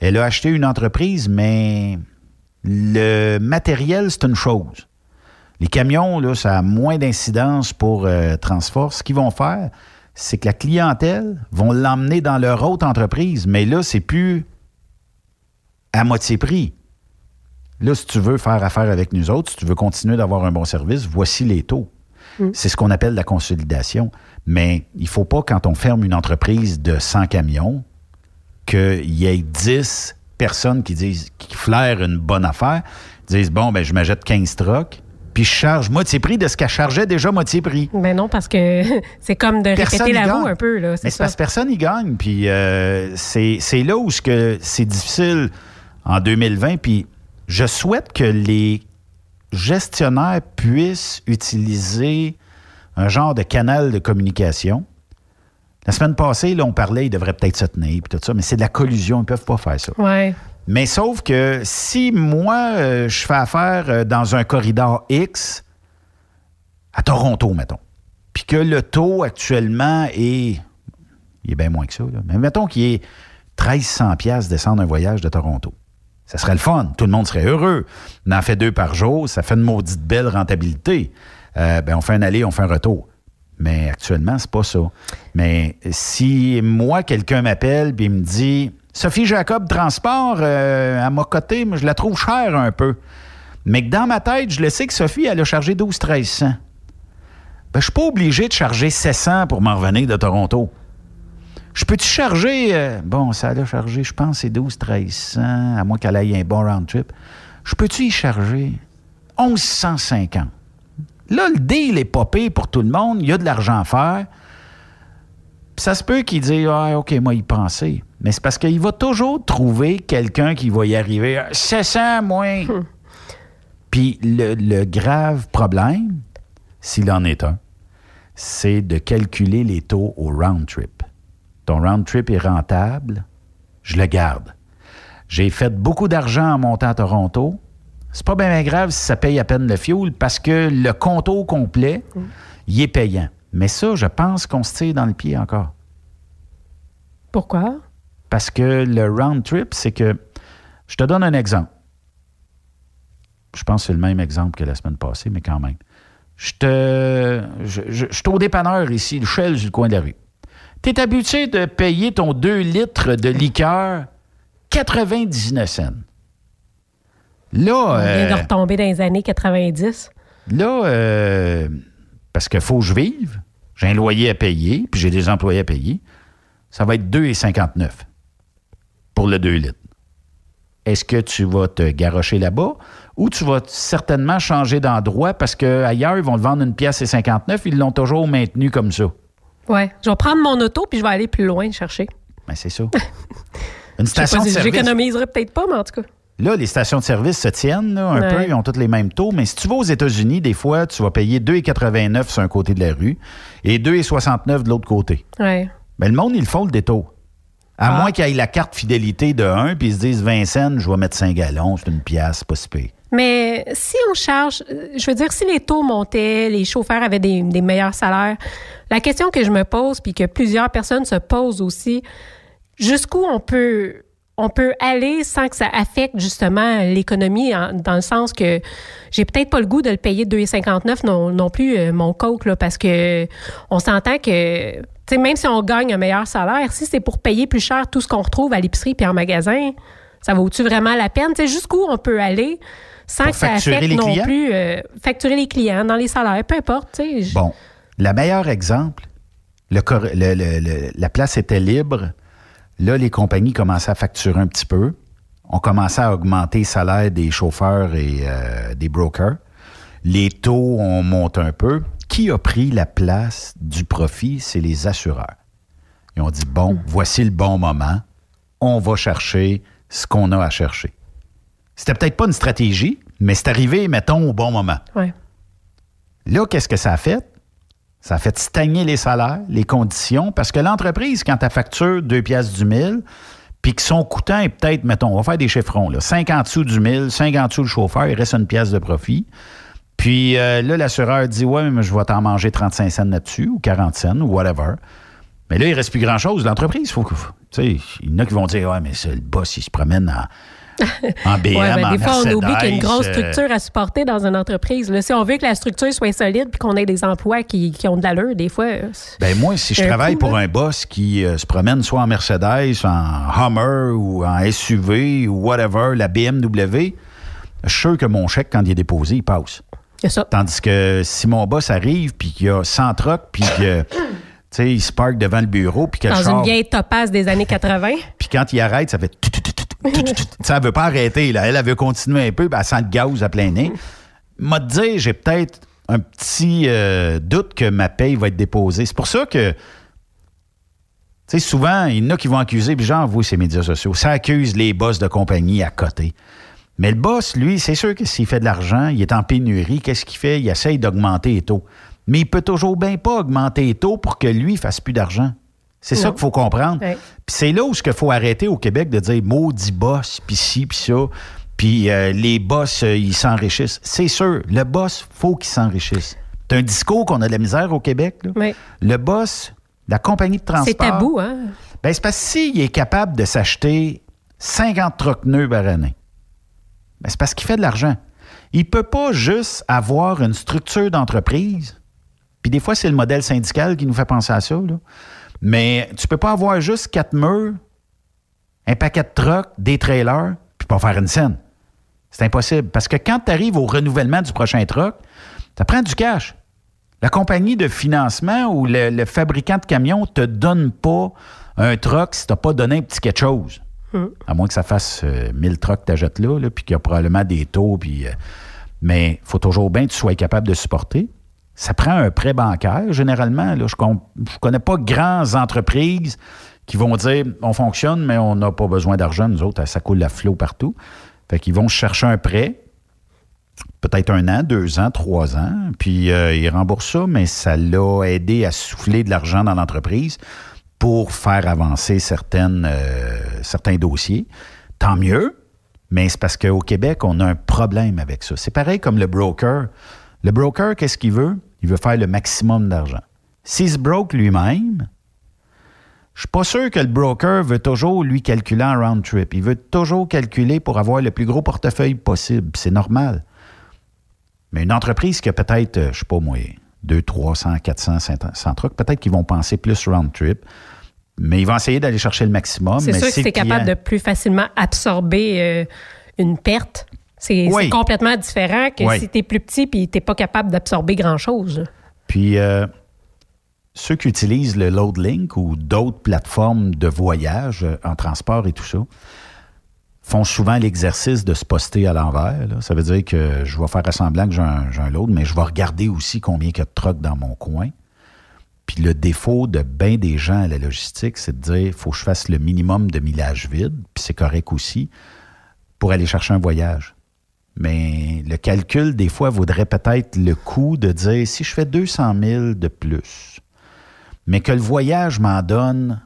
elle a acheté une entreprise, mais le matériel, c'est une chose. Les camions, là, ça a moins d'incidence pour euh, Transforce. Ce qu'ils vont faire, c'est que la clientèle vont l'emmener dans leur autre entreprise, mais là, c'est plus à moitié prix. Là, si tu veux faire affaire avec nous autres, si tu veux continuer d'avoir un bon service, voici les taux. C'est ce qu'on appelle la consolidation. Mais il ne faut pas, quand on ferme une entreprise de 100 camions, qu'il y ait 10 personnes qui disent, qui flairent une bonne affaire, disent, bon, ben, je m'achète 15 trucks, puis je charge moitié prix de ce qu'elle chargeait déjà moitié prix. Ben non, parce que c'est comme de Personne répéter la roue un peu. Là, Mais c'est parce que personne n'y gagne. Puis euh, c'est c'est là où c'est difficile en 2020. Puis je souhaite que les gestionnaires puissent utiliser un genre de canal de communication. La semaine passée, là, on parlait, ils devraient peut-être se tenir, puis tout ça, mais c'est de la collusion, ils ne peuvent pas faire ça. Ouais. Mais sauf que si moi, euh, je fais affaire euh, dans un corridor X, à Toronto, mettons, puis que le taux actuellement est. Il est bien moins que ça, là. mais mettons qu'il est 1300 pièces descendre un voyage de Toronto. Ça serait le fun. Tout le monde serait heureux. On en fait deux par jour. Ça fait une maudite belle rentabilité. Euh, ben, on fait un aller, on fait un retour. Mais actuellement, c'est pas ça. Mais si moi, quelqu'un m'appelle et me dit Sophie Jacob Transport, euh, à ma côté, je la trouve chère un peu. Mais que dans ma tête, je le sais que Sophie, elle a chargé 12 1300 ben, je suis pas obligé de charger 700 pour m'en revenir de Toronto. Je peux-tu charger, euh, bon, ça a chargé, je pense, c'est 12 1300 à moins qu'elle aille un bon round trip. Je peux-tu y charger? 1150? Là, le deal est popé pour tout le monde. Il y a de l'argent à faire. Puis ça se peut qu'il dise, ah, OK, moi, y penser. Mais c'est parce qu'il va toujours trouver quelqu'un qui va y arriver. 700 moins. Puis le, le grave problème, s'il en est un, c'est de calculer les taux au round trip. Ton round trip est rentable, je le garde. J'ai fait beaucoup d'argent en montant à Toronto. C'est pas bien grave si ça paye à peine le fuel parce que le compte au complet, il est payant. Mais ça, je pense qu'on se tire dans le pied encore. Pourquoi? Parce que le round trip, c'est que. Je te donne un exemple. Je pense que c'est le même exemple que la semaine passée, mais quand même. Je te. Je, je- je suis au dépanneur ici, le Shell du coin de la rue. Tu es habitué de payer ton 2 litres de liqueur 99 cents. Là. On vient euh, de retomber dans les années 90. Là, euh, parce qu'il faut que je vive, j'ai un loyer à payer, puis j'ai des employés à payer, ça va être 2,59 pour le 2 litres. Est-ce que tu vas te garrocher là-bas ou tu vas certainement changer d'endroit parce qu'ailleurs, ils vont te vendre une pièce et 59, ils l'ont toujours maintenu comme ça? Ouais. Je vais prendre mon auto puis je vais aller plus loin chercher. Ben, c'est ça. Une station de service. J'économiserai peut-être pas, mais en tout cas. Là, les stations de service se tiennent là, un Ouais. peu, ils ont tous les mêmes taux, mais si tu vas aux États-Unis, des fois, tu vas payer 2,89 sur un côté de la rue et 2,69 de l'autre côté. Ouais. Mais le monde, ils font le détour. À moins qu'ils aient la carte fidélité de 1 puis ils se disent 20 cents, je vais mettre 5 gallons, c'est une pièce, pas si pire. Mais si on charge, je veux dire, si les taux montaient, les chauffeurs avaient des, des meilleurs salaires, la question que je me pose, puis que plusieurs personnes se posent aussi, jusqu'où on peut, on peut aller sans que ça affecte justement l'économie, dans le sens que j'ai peut-être pas le goût de le payer 2,59 non, non plus, euh, mon coke, là, parce que on s'entend que, même si on gagne un meilleur salaire, si c'est pour payer plus cher tout ce qu'on retrouve à l'épicerie puis en magasin, ça vaut-tu vraiment la peine? Jusqu'où on peut aller sans que ça affecte les non clients? plus euh, facturer les clients dans les salaires, peu importe. Bon, le meilleur exemple, le- la place était libre. Là, les compagnies commençaient à facturer un petit peu. On commençait à augmenter les salaires des chauffeurs et euh, des brokers. Les taux ont monté un peu. Qui a pris la place du profit? C'est les assureurs. Ils ont dit, bon, voici le bon moment. On va chercher ce qu'on a à chercher. C'était peut-être pas une stratégie, mais c'est arrivé, mettons, au bon moment. Ouais. Là, qu'est-ce que ça a fait? Ça fait stagner les salaires, les conditions, parce que l'entreprise, quand elle facture 2 piastres du mille, puis que son coûtant est peut-être, mettons, on va faire des chiffrons, là, 50 sous du mille, 50 sous le chauffeur, il reste une pièce de profit. Puis euh, là, l'assureur dit Ouais, mais je vais t'en manger 35 cents là-dessus, ou 40 cents, ou whatever. Mais là, il ne reste plus grand-chose. L'entreprise, faut que. Il y en a qui vont dire Ouais, mais c'est le boss, il se promène en. En BM, Ouais, ben, en des fois, on oublie qu'il y a une grosse structure à supporter dans une entreprise. Là, si on veut que la structure soit solide puis qu'on ait des emplois qui, qui ont de l'allure, des fois. Ben moi, si je travaille coup, pour là. un boss qui euh, se promène soit en Mercedes, en Hummer ou en SUV ou whatever, la BMW, je suis sûr que mon chèque, quand il est déposé, il passe. C'est ça. Tandis que si mon boss arrive puis qu'il y a 100 trucks puis que, tu sais, il se parque devant le bureau puis Dans char- une vieille topasse des années 80. puis quand il arrête, ça fait... Ça ne veut pas arrêter. Là. Elle, veut continuer un peu, puis elle sent le gaz à plein nez. M'a dit, j'ai peut-être un petit euh, doute que ma paye va être déposée. C'est pour ça que, tu souvent, il y en a qui vont accuser, puis j'en vois ces médias sociaux, ça accuse les boss de compagnie à côté. Mais le boss, lui, c'est sûr que s'il fait de l'argent, il est en pénurie, qu'est-ce qu'il fait? Il essaye d'augmenter les taux. Mais il peut toujours bien pas augmenter les taux pour que lui fasse plus d'argent. C'est ça qu'il faut comprendre. Puis c'est là où il faut arrêter au Québec de dire maudit boss, puis ci, puis ça. Puis euh, les boss, euh, ils s'enrichissent. C'est sûr, le boss, faut qu'il s'enrichisse. C'est un discours qu'on a de la misère au Québec. là. Oui. Le boss, la compagnie de transport. C'est tabou, hein? Ben, c'est parce que s'il est capable de s'acheter 50 trocs neufs par année, ben, c'est parce qu'il fait de l'argent. Il peut pas juste avoir une structure d'entreprise. Puis des fois, c'est le modèle syndical qui nous fait penser à ça. là. Mais tu peux pas avoir juste quatre murs, un paquet de trucks, des trailers, puis pas faire une scène. C'est impossible. Parce que quand tu arrives au renouvellement du prochain truck, ça prend du cash. La compagnie de financement ou le, le fabricant de camions te donne pas un truck si tu n'as pas donné un petit quelque chose. À moins que ça fasse euh, 1000 trucks que tu achètes là, là, puis qu'il y a probablement des taux. Puis, euh, mais il faut toujours bien que tu sois capable de supporter. Ça prend un prêt bancaire, généralement. Là, je ne connais pas grandes entreprises qui vont dire on fonctionne, mais on n'a pas besoin d'argent. Nous autres, ça coule à flot partout. Fait qu'ils vont chercher un prêt, peut-être un an, deux ans, trois ans, puis euh, ils remboursent ça, mais ça l'a aidé à souffler de l'argent dans l'entreprise pour faire avancer euh, certains dossiers. Tant mieux, mais c'est parce qu'au Québec, on a un problème avec ça. C'est pareil comme le broker. Le broker, qu'est-ce qu'il veut? Il veut faire le maximum d'argent. S'il se broke lui-même, je suis pas sûr que le broker veut toujours lui calculer en round trip. Il veut toujours calculer pour avoir le plus gros portefeuille possible. C'est normal. Mais une entreprise qui a peut-être, euh, je sais pas moi, 200, 300, 400, 500 trucs, peut-être qu'ils vont penser plus round trip. Mais ils vont essayer d'aller chercher le maximum. C'est sûr que c'est capable de plus facilement absorber euh, une perte. C'est Oui. complètement différent que Oui. si tu es plus petit et tu n'es pas capable d'absorber grand-chose. Puis, euh, ceux qui utilisent le LoadLink ou d'autres plateformes de voyage euh, en transport et tout ça font souvent l'exercice de se poster à l'envers. Ça veut dire que je vais faire semblant que j'ai un, j'ai un load, mais je vais regarder aussi combien il y a de trucks dans mon coin. Puis le défaut de bien des gens à la logistique, c'est de dire il faut que je fasse le minimum de millage vide, puis c'est correct aussi, pour aller chercher un voyage. Mais le calcul, des fois, vaudrait peut-être le coût de dire si je fais 200 000 de plus, mais que le voyage m'en donne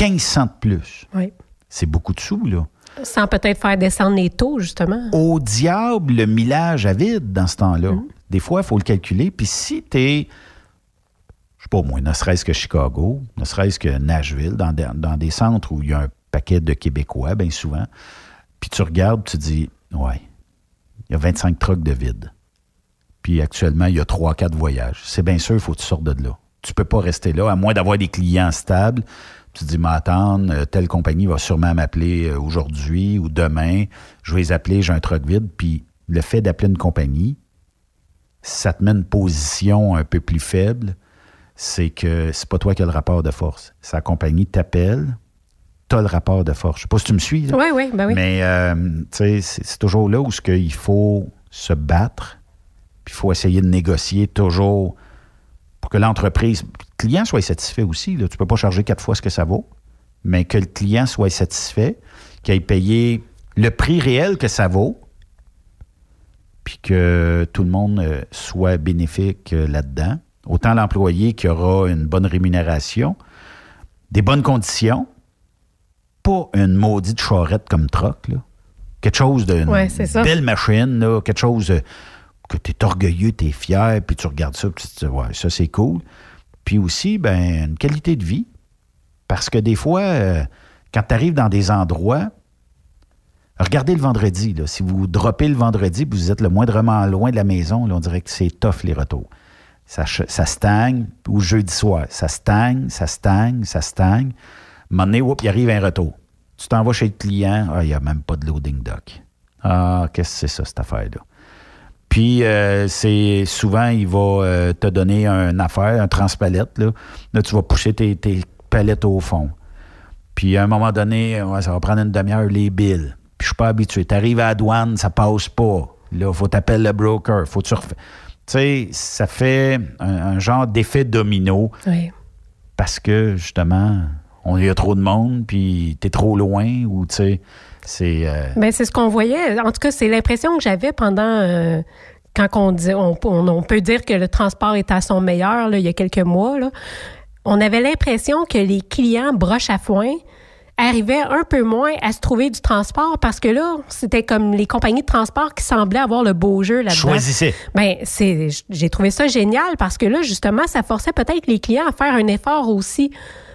1500 de plus, Oui. c'est beaucoup de sous, là. Sans peut-être faire descendre les taux, justement. Au diable, le millage à vide dans ce temps-là. Des fois, il faut le calculer. Puis si tu es, je sais pas moi, ne serait-ce que Chicago, ne serait-ce que Nashville, dans, des- dans des centres où il y a un paquet de Québécois, bien souvent, puis tu regardes, tu dis, ouais, il y a 25 trucks de vide. Puis actuellement, il y a 3-4 voyages. C'est bien sûr, il faut que tu sortes de là. Tu peux pas rester là, à moins d'avoir des clients stables. Tu te dis, m'attendre, euh, telle compagnie va sûrement m'appeler euh, aujourd'hui ou demain. Je vais les appeler, j'ai un truck vide. Puis le fait d'appeler une compagnie, ça te met une position un peu plus faible. C'est que c'est pas toi qui as le rapport de force. Sa compagnie t'appelle, tu as le rapport de force. Je sais pas si tu me suis. là. Oui, oui, ben oui. Mais euh, tu sais, c'est toujours là où ce il faut se battre, puis il faut essayer de négocier toujours pour que l'entreprise, le client soit satisfait aussi. Là. Tu ne peux pas charger quatre fois ce que ça vaut, mais que le client soit satisfait, qu'il ait payé le prix réel que ça vaut, puis que tout le monde euh, soit bénéfique euh, là-dedans. Autant l'employé qui aura une bonne rémunération, des bonnes conditions, pas une maudite charrette comme troc, là. Quelque chose Ouais, ça. belle machine, là, quelque chose euh, que tu es orgueilleux, tu es fier, puis tu regardes ça, puis tu te dis, ouais, ça c'est cool. Puis aussi, ben, une qualité de vie. Parce que des fois, euh, quand tu arrives dans des endroits, regardez le vendredi, là, si vous droppez le vendredi, puis vous êtes le moindrement loin de la maison, là, on dirait que c'est tough les retours. Ça, ça stagne, ou jeudi soir, ça stagne, ça stagne, ça stagne. À un moment donné, whoop, il arrive un retour. Tu t'en vas chez le client, ah, il n'y a même pas de loading dock. Ah, qu'est-ce que c'est ça, cette affaire-là? Puis, euh, c'est souvent, il va euh, te donner une affaire, un transpalette. Là, là tu vas pousser tes, tes palettes au fond. Puis, à un moment donné, ouais, ça va prendre une demi-heure, les billes. Puis, je suis pas habitué. Tu arrives à la douane, ça passe pas. Là, il faut t'appeler le broker. faut. Tu sais, ça fait un, un genre d'effet domino Oui. parce que, justement, on il y a trop de monde, puis t'es trop loin, ou, tu sais, c'est... euh, Ben, c'est ce qu'on voyait. En tout cas, c'est l'impression que j'avais pendant. euh, quand on, dit, on, on- on peut dire que le transport est à son meilleur, là, il y a quelques mois, là, on avait l'impression que les clients broche à foin arrivaient un peu moins à se trouver du transport parce que là, c'était comme les compagnies de transport qui semblaient avoir le beau jeu là-dedans. Choisissez. Ben, c'est, j'ai trouvé ça génial parce que là, justement, ça forçait peut-être les clients à faire un effort aussi.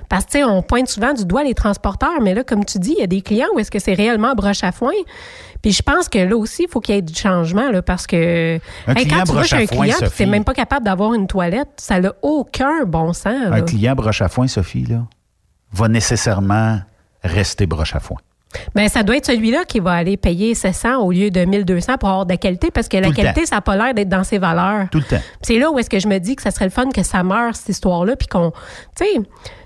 Parce que, tu sais, on pointe souvent du doigt les transporteurs, mais là, comme tu dis, il y a des clients où est-ce que c'est réellement broche à foin. Puis je pense que là aussi, il faut qu'il y ait du changement, là, parce que Un hey, client quand tu broche à un foin, client, tu n'es même pas capable d'avoir une toilette, ça n'a aucun bon sens. là. Un client broche à foin, Sophie, là, va nécessairement rester broche à foin. Ben, ça doit être celui-là qui va aller payer 700 au lieu de 1200 pour avoir de la qualité, parce que la Tout qualité, temps. ça n'a pas l'air d'être dans ses valeurs. Tout le temps. C'est là où est-ce que je me dis que ça serait le fun que ça meure, cette histoire-là, puis qu'on... Tu sais,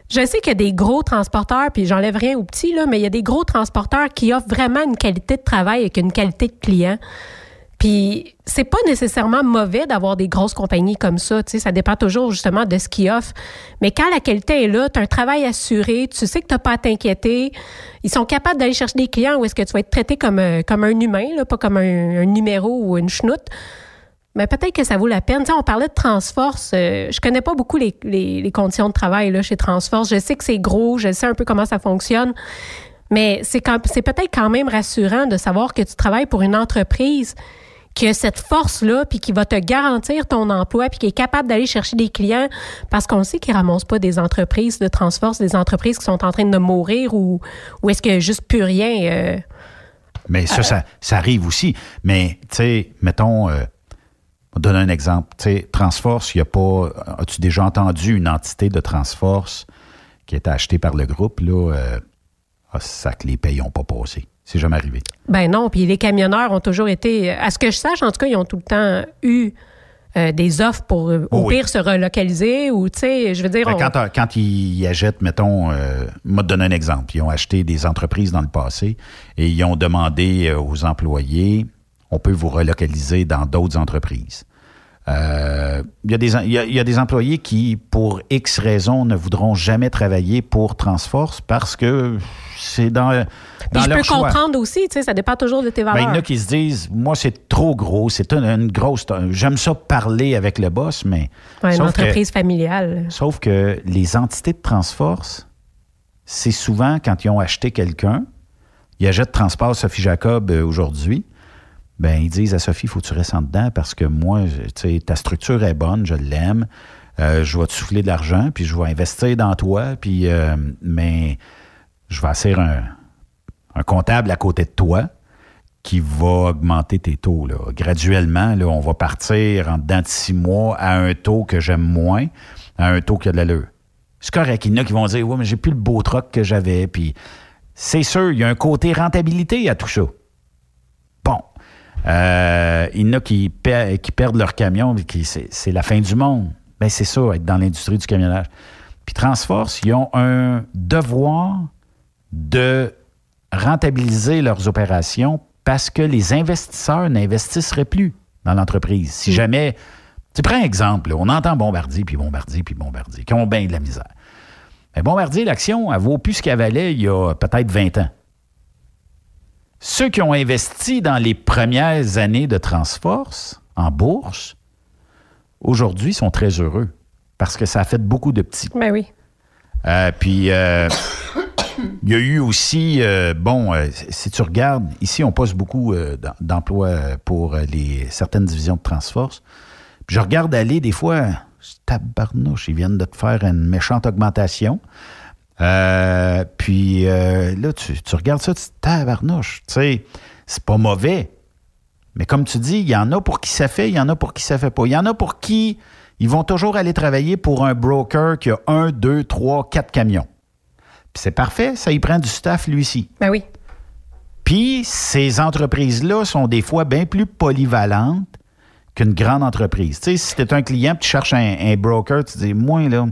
je sais qu'il y a des gros transporteurs, puis j'enlève rien aux petits, là, mais il y a des gros transporteurs qui offrent vraiment une qualité de travail avec une qualité de client. Puis c'est pas nécessairement mauvais d'avoir des grosses compagnies comme ça, tu sais, ça dépend toujours justement de ce qu'ils offrent. Mais quand la qualité est là, tu as un travail assuré, tu sais que tu pas à t'inquiéter, ils sont capables d'aller chercher des clients où est-ce que tu vas être traité comme, un- comme un humain, là, pas comme un, numéro ou une chenoute. Mais peut-être que ça vaut la peine. Tu sais, on parlait de Transforce. euh, je connais pas beaucoup les, les- les conditions de travail là, chez Transforce. Je sais que c'est gros, je sais un peu comment ça fonctionne. Mais c'est peut-être quand même rassurant de savoir que tu travailles pour une entreprise qui a cette force-là, puis qui va te garantir ton emploi, puis qui est capable d'aller chercher des clients, parce qu'on sait qu'ils ne ramassent pas des entreprises de Transforce, des entreprises qui sont en train de mourir ou, ou est-ce a juste plus rien. euh, Mais ça, ça, arrive aussi. Mais, tu sais, mettons, euh, on donne un exemple. Tu sais, Transforce, il n'y a pas. As-tu déjà entendu une entité de Transforce qui été achetée par le groupe, là? euh, ah, ça que les payes n'ont pas passé? C'est jamais arrivé. Ben non, puis les camionneurs ont toujours été, à ce que je sache, en tout cas, ils ont tout le temps eu euh, des offres pour, euh, au Oh oui. pire, se relocaliser ou, tu sais, je veux dire... On- Quand, ils achètent, mettons, euh, moi, te donner un exemple. Ils ont acheté des entreprises dans le passé et ils ont demandé euh, aux employés, on peut vous relocaliser dans d'autres entreprises. Euh, Il y, a des il y a- il y a des employés qui, pour X raisons, ne voudront jamais travailler pour Transforce parce que c'est dans, dans Puis je leur peux choix. comprendre aussi, tu sais, ça dépend toujours de tes Ben, valeurs. il y en a qui se disent, moi, c'est trop gros, c'est une, une grosse. J'aime ça parler avec le boss, mais. Ouais, une que- entreprise familiale. Sauf que les entités de Transforce, c'est souvent quand ils ont acheté quelqu'un, ils achètent Transport Sophie Jacob euh, aujourd'hui, ben ils disent à Sophie, faut que tu restes en dedans parce que moi, ta structure est bonne, je l'aime, euh, je vais te souffler de l'argent, puis je vais investir dans toi, puis euh, mais je vais assurer un, un comptable à côté de toi qui va augmenter tes taux. Là. Graduellement, là, on va partir en dedans de six mois à un taux que j'aime moins, à un taux qui a de l'allure. C'est correct. Il y en a qui vont dire Ouais, mais j'ai plus le beau troc que j'avais. Puis c'est sûr, il y a un côté rentabilité à tout ça. Euh, il y en a qui, per- qui perdent leur camion, qui c'est c'est la fin du monde. Ben, c'est ça, être dans l'industrie du camionnage. Puis Transforce, ils ont un devoir de rentabiliser leurs opérations parce que les investisseurs n'investisseraient plus dans l'entreprise. Si jamais Tu prends un exemple, là, on entend Bombardier, puis Bombardier, puis Bombardier, qui ont bien de la misère. Mais Bombardier, l'action, elle vaut plus ce qu'elle valait il y a peut-être 20 ans. Ceux qui ont investi dans les premières années de Transforce en bourse, aujourd'hui, sont très heureux parce que ça a fait beaucoup de petits. Ben oui. Euh, puis, euh, il y a eu aussi, euh, bon, si tu regardes, ici, on poste beaucoup d'em- d'emplois pour les, certaines divisions de Transforce. Puis je regarde aller, des fois, tabarnouche, ils viennent de te faire une méchante augmentation. Euh, puis euh, là, tu, tu regardes ça, tu dis, tabarnouche, tu sais, c'est pas mauvais. Mais comme tu dis, il y en a pour qui ça fait, il y en a pour qui ça fait pas. Il y en a pour qui ils vont toujours aller travailler pour un broker qui a un, deux, trois, quatre camions. Puis c'est parfait, ça y prend du staff lui aussi. Ben oui. Puis ces entreprises-là sont des fois bien plus polyvalentes qu'une grande entreprise. Tu sais, si tu es un client tu cherches un, un broker, tu dis, moi, là,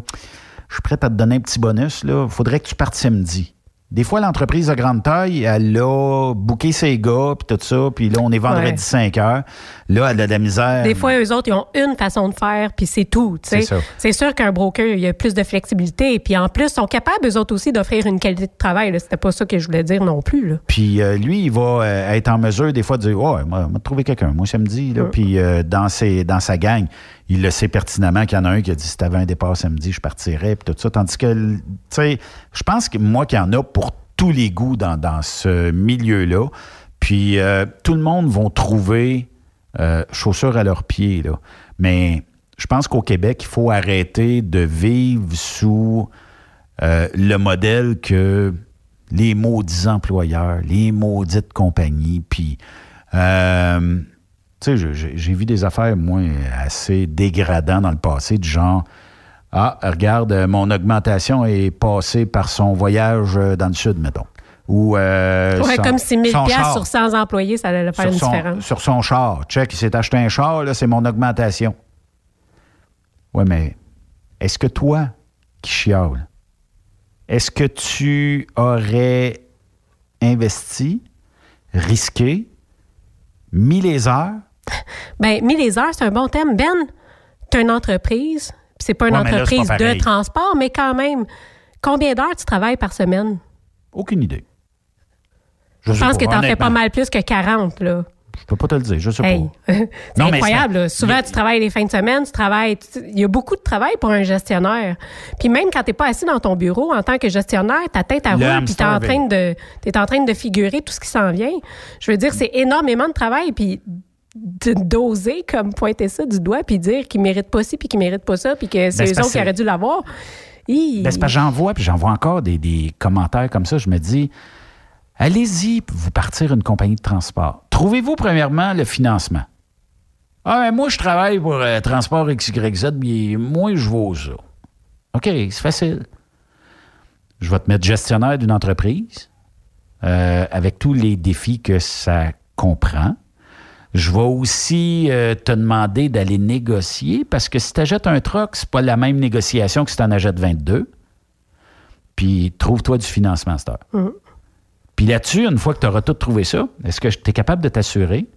je suis prêt à te donner un petit bonus, là, faudrait que tu partes samedi. Des fois, l'entreprise de grande taille, elle a booké ses gars, puis tout ça, puis là, on est vendredi Ouais. 5 heures. Là, elle a de la misère. Des fois, eux autres, ils ont une façon de faire, puis c'est tout. C'est sûr qu'un broker, il y a plus de flexibilité. Puis en plus, ils sont capables, eux autres aussi, d'offrir une qualité de travail. C'était pas ça que je voulais dire non plus. Puis euh, lui, il va euh, être en mesure des fois de dire Ouais, moi, m'a trouvé quelqu'un, moi samedi. Là. Puis euh, dans, ses, dans sa gang, il le sait pertinemment qu'il y en a un qui a dit si t'avais un départ samedi, je partirais, puis tout ça. Tandis que, tu sais, je pense que moi qu'il y en a pour tous les goûts dans, ce milieu-là. Puis euh, tout le monde va trouver euh, chaussures à leurs pieds. Là. Mais je pense qu'au Québec, il faut arrêter de vivre sous euh, le modèle que les maudits employeurs, les maudites compagnies, puis, tu sais, j'ai vu des affaires, moi, assez dégradantes dans le passé, du genre, ah, regarde, euh, mon augmentation est passée par son voyage euh, dans le sud, mettons. Ou, euh, Ouais, son- comme si 1000 son piastres char sur 100 employés, ça allait faire une son, différence. sur son char. Check, il s'est acheté un char, là, c'est mon augmentation. Oui, mais est-ce que toi, qui chiale, est-ce que tu aurais investi, risqué, mis les heures? Ben, mis les heures, c'est un bon thème. Ben, tu une entreprise, puis c'est pas une Ouais, là, entreprise pas de transport, mais quand même, combien d'heures tu travailles par semaine? Aucune idée. Je, pense pas, que tu en fais pas mal plus que 40, là. Je peux pas te le dire, je sais Hey. pas. c'est incroyable. là. Souvent, tu travailles les fins de semaine, tu travailles. tu- Il y a beaucoup de travail pour un gestionnaire. Puis même quand tu n'es pas assis dans ton bureau en tant que gestionnaire, ta tête à Le roule, puis tu es en train de t'es en train de figurer tout ce qui s'en vient. Je veux dire, c'est énormément de travail. Puis d'oser comme pointer ça du doigt puis dire qu'ils méritent pas ci puis qu'ils méritent pas ça puis que c'est Ben, eux autres qui auraient dû l'avoir. Ben, c'est parce que j'en vois, puis j'en vois encore des, des commentaires comme ça. Je me dis, allez-y, vous partir une compagnie de transport. Trouvez-vous premièrement le financement? Ah, ben, moi, je travaille pour euh, Transport XYZ, mais moi, je vaux ça. OK, c'est facile. Je vais te mettre gestionnaire d'une entreprise euh, avec tous les défis que ça comprend. Je vais aussi euh, te demander d'aller négocier parce que si tu achètes un truck, c'est pas la même négociation que si tu en achètes 22. Puis trouve-toi du financement heure. Mhm. Puis là-dessus, une fois que tu auras tout trouvé ça, est-ce que tu es capable de t'assurer?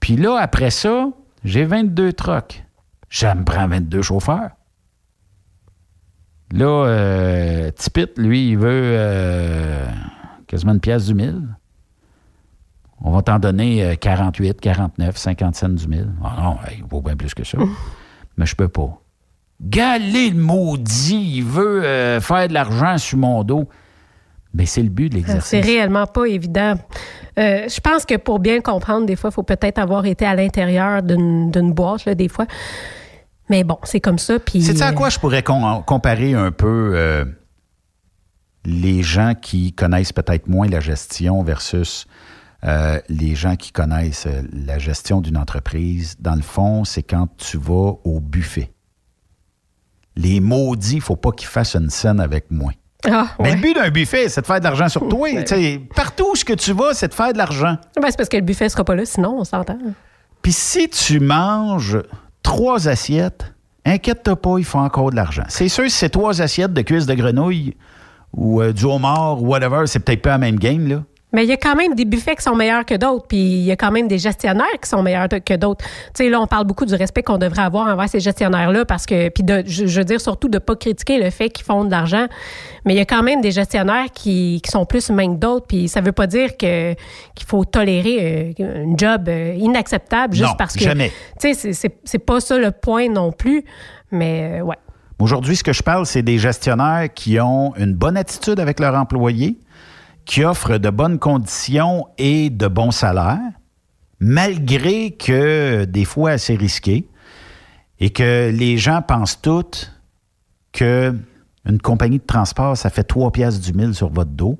Puis là, après ça, j'ai 22 trucks. Ça me prend 22 chauffeurs. Là, euh, Tipit, lui, il veut euh, quasiment une pièce du mille. On va t'en donner euh, 48, 49, 50 cents du mille. Ah non, il vaut bien plus que ça. Mais je peux pas. Galé le maudit, il veut euh, faire de l'argent sur mon dos. Mais c'est le but de C'est l'exercice. réellement pas évident. Euh, je pense que pour bien comprendre, des fois, il faut peut-être avoir été à l'intérieur d'une boîte, là, des fois. Mais bon, c'est comme ça. Puis, C'est à quoi je pourrais com- comparer un peu euh, les gens qui connaissent peut-être moins la gestion versus euh, les gens qui connaissent euh, la gestion d'une entreprise. Dans le fond, c'est quand tu vas au buffet. Les maudits, il ne faut pas qu'ils fassent une scène avec moi. Ah, Mais ouais. le but d'un buffet, c'est de faire de l'argent sur toi. Partout où ce que tu vas, c'est de faire de l'argent. Ben, c'est parce que le buffet sera pas là, sinon, on s'entend. Puis si tu manges trois assiettes, inquiète-toi pas, il faut encore de l'argent. C'est sûr, si c'est trois assiettes de cuisses de grenouille ou euh, du homard ou whatever, c'est peut-être pas la même game, là. Mais il y a quand même des buffets qui sont meilleurs que d'autres, puis il y a quand même des gestionnaires qui sont meilleurs que d'autres. Tu sais, là, on parle beaucoup du respect qu'on devrait avoir envers ces gestionnaires-là, parce que, puis de, je, veux dire surtout de pas critiquer le fait qu'ils font de l'argent, mais il y a quand même des gestionnaires qui, qui sont plus humains que d'autres, puis ça veut pas dire que qu'il faut tolérer euh, un job euh, inacceptable juste Non, parce que, jamais. tu sais, c'est- c'est c'est pas ça le point non plus, mais euh, ouais. Aujourd'hui, ce que je parle, c'est des gestionnaires qui ont une bonne attitude avec leurs employés, qui offrent de bonnes conditions et de bons salaires, malgré que des fois assez risqué, et que les gens pensent toutes que une compagnie de transport, ça fait 3 piastres du mille sur votre dos.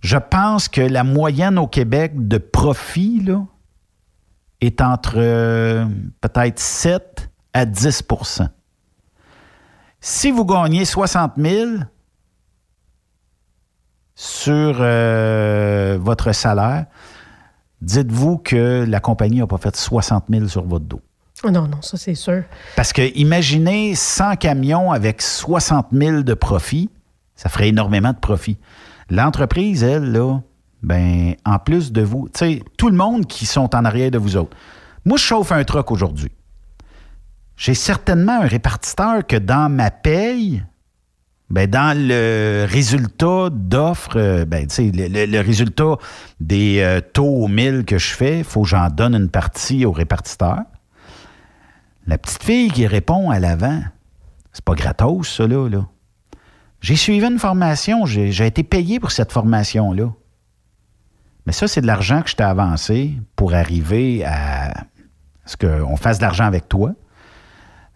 Je pense que la moyenne au Québec de profit là, est entre euh, peut-être 7 à 10% si vous gagnez 60 000 sur euh, votre salaire, dites-vous que la compagnie n'a pas fait 60 000 sur votre dos. Oh Non, non, ça c'est sûr. Parce que imaginez 100 camions avec 60 000 de profit, ça ferait énormément de profit. L'entreprise, elle, là, ben, en plus de vous, tu sais, tout le monde qui sont en arrière de vous autres. Moi, je chauffe un truck aujourd'hui. J'ai certainement un répartiteur que dans ma paye, ben, dans le résultat d'offres, euh, ben, le, le- le résultat des euh, taux au 1000 que je fais, il faut que j'en donne une partie au répartiteur. La petite fille qui répond à l'avant, c'est pas gratos, ça, là. là. J'ai suivi une formation, j'ai j'ai été payé pour cette formation-là. Mais ça, c'est de l'argent que je t'ai avancé pour arriver à ce qu'on fasse de l'argent avec toi.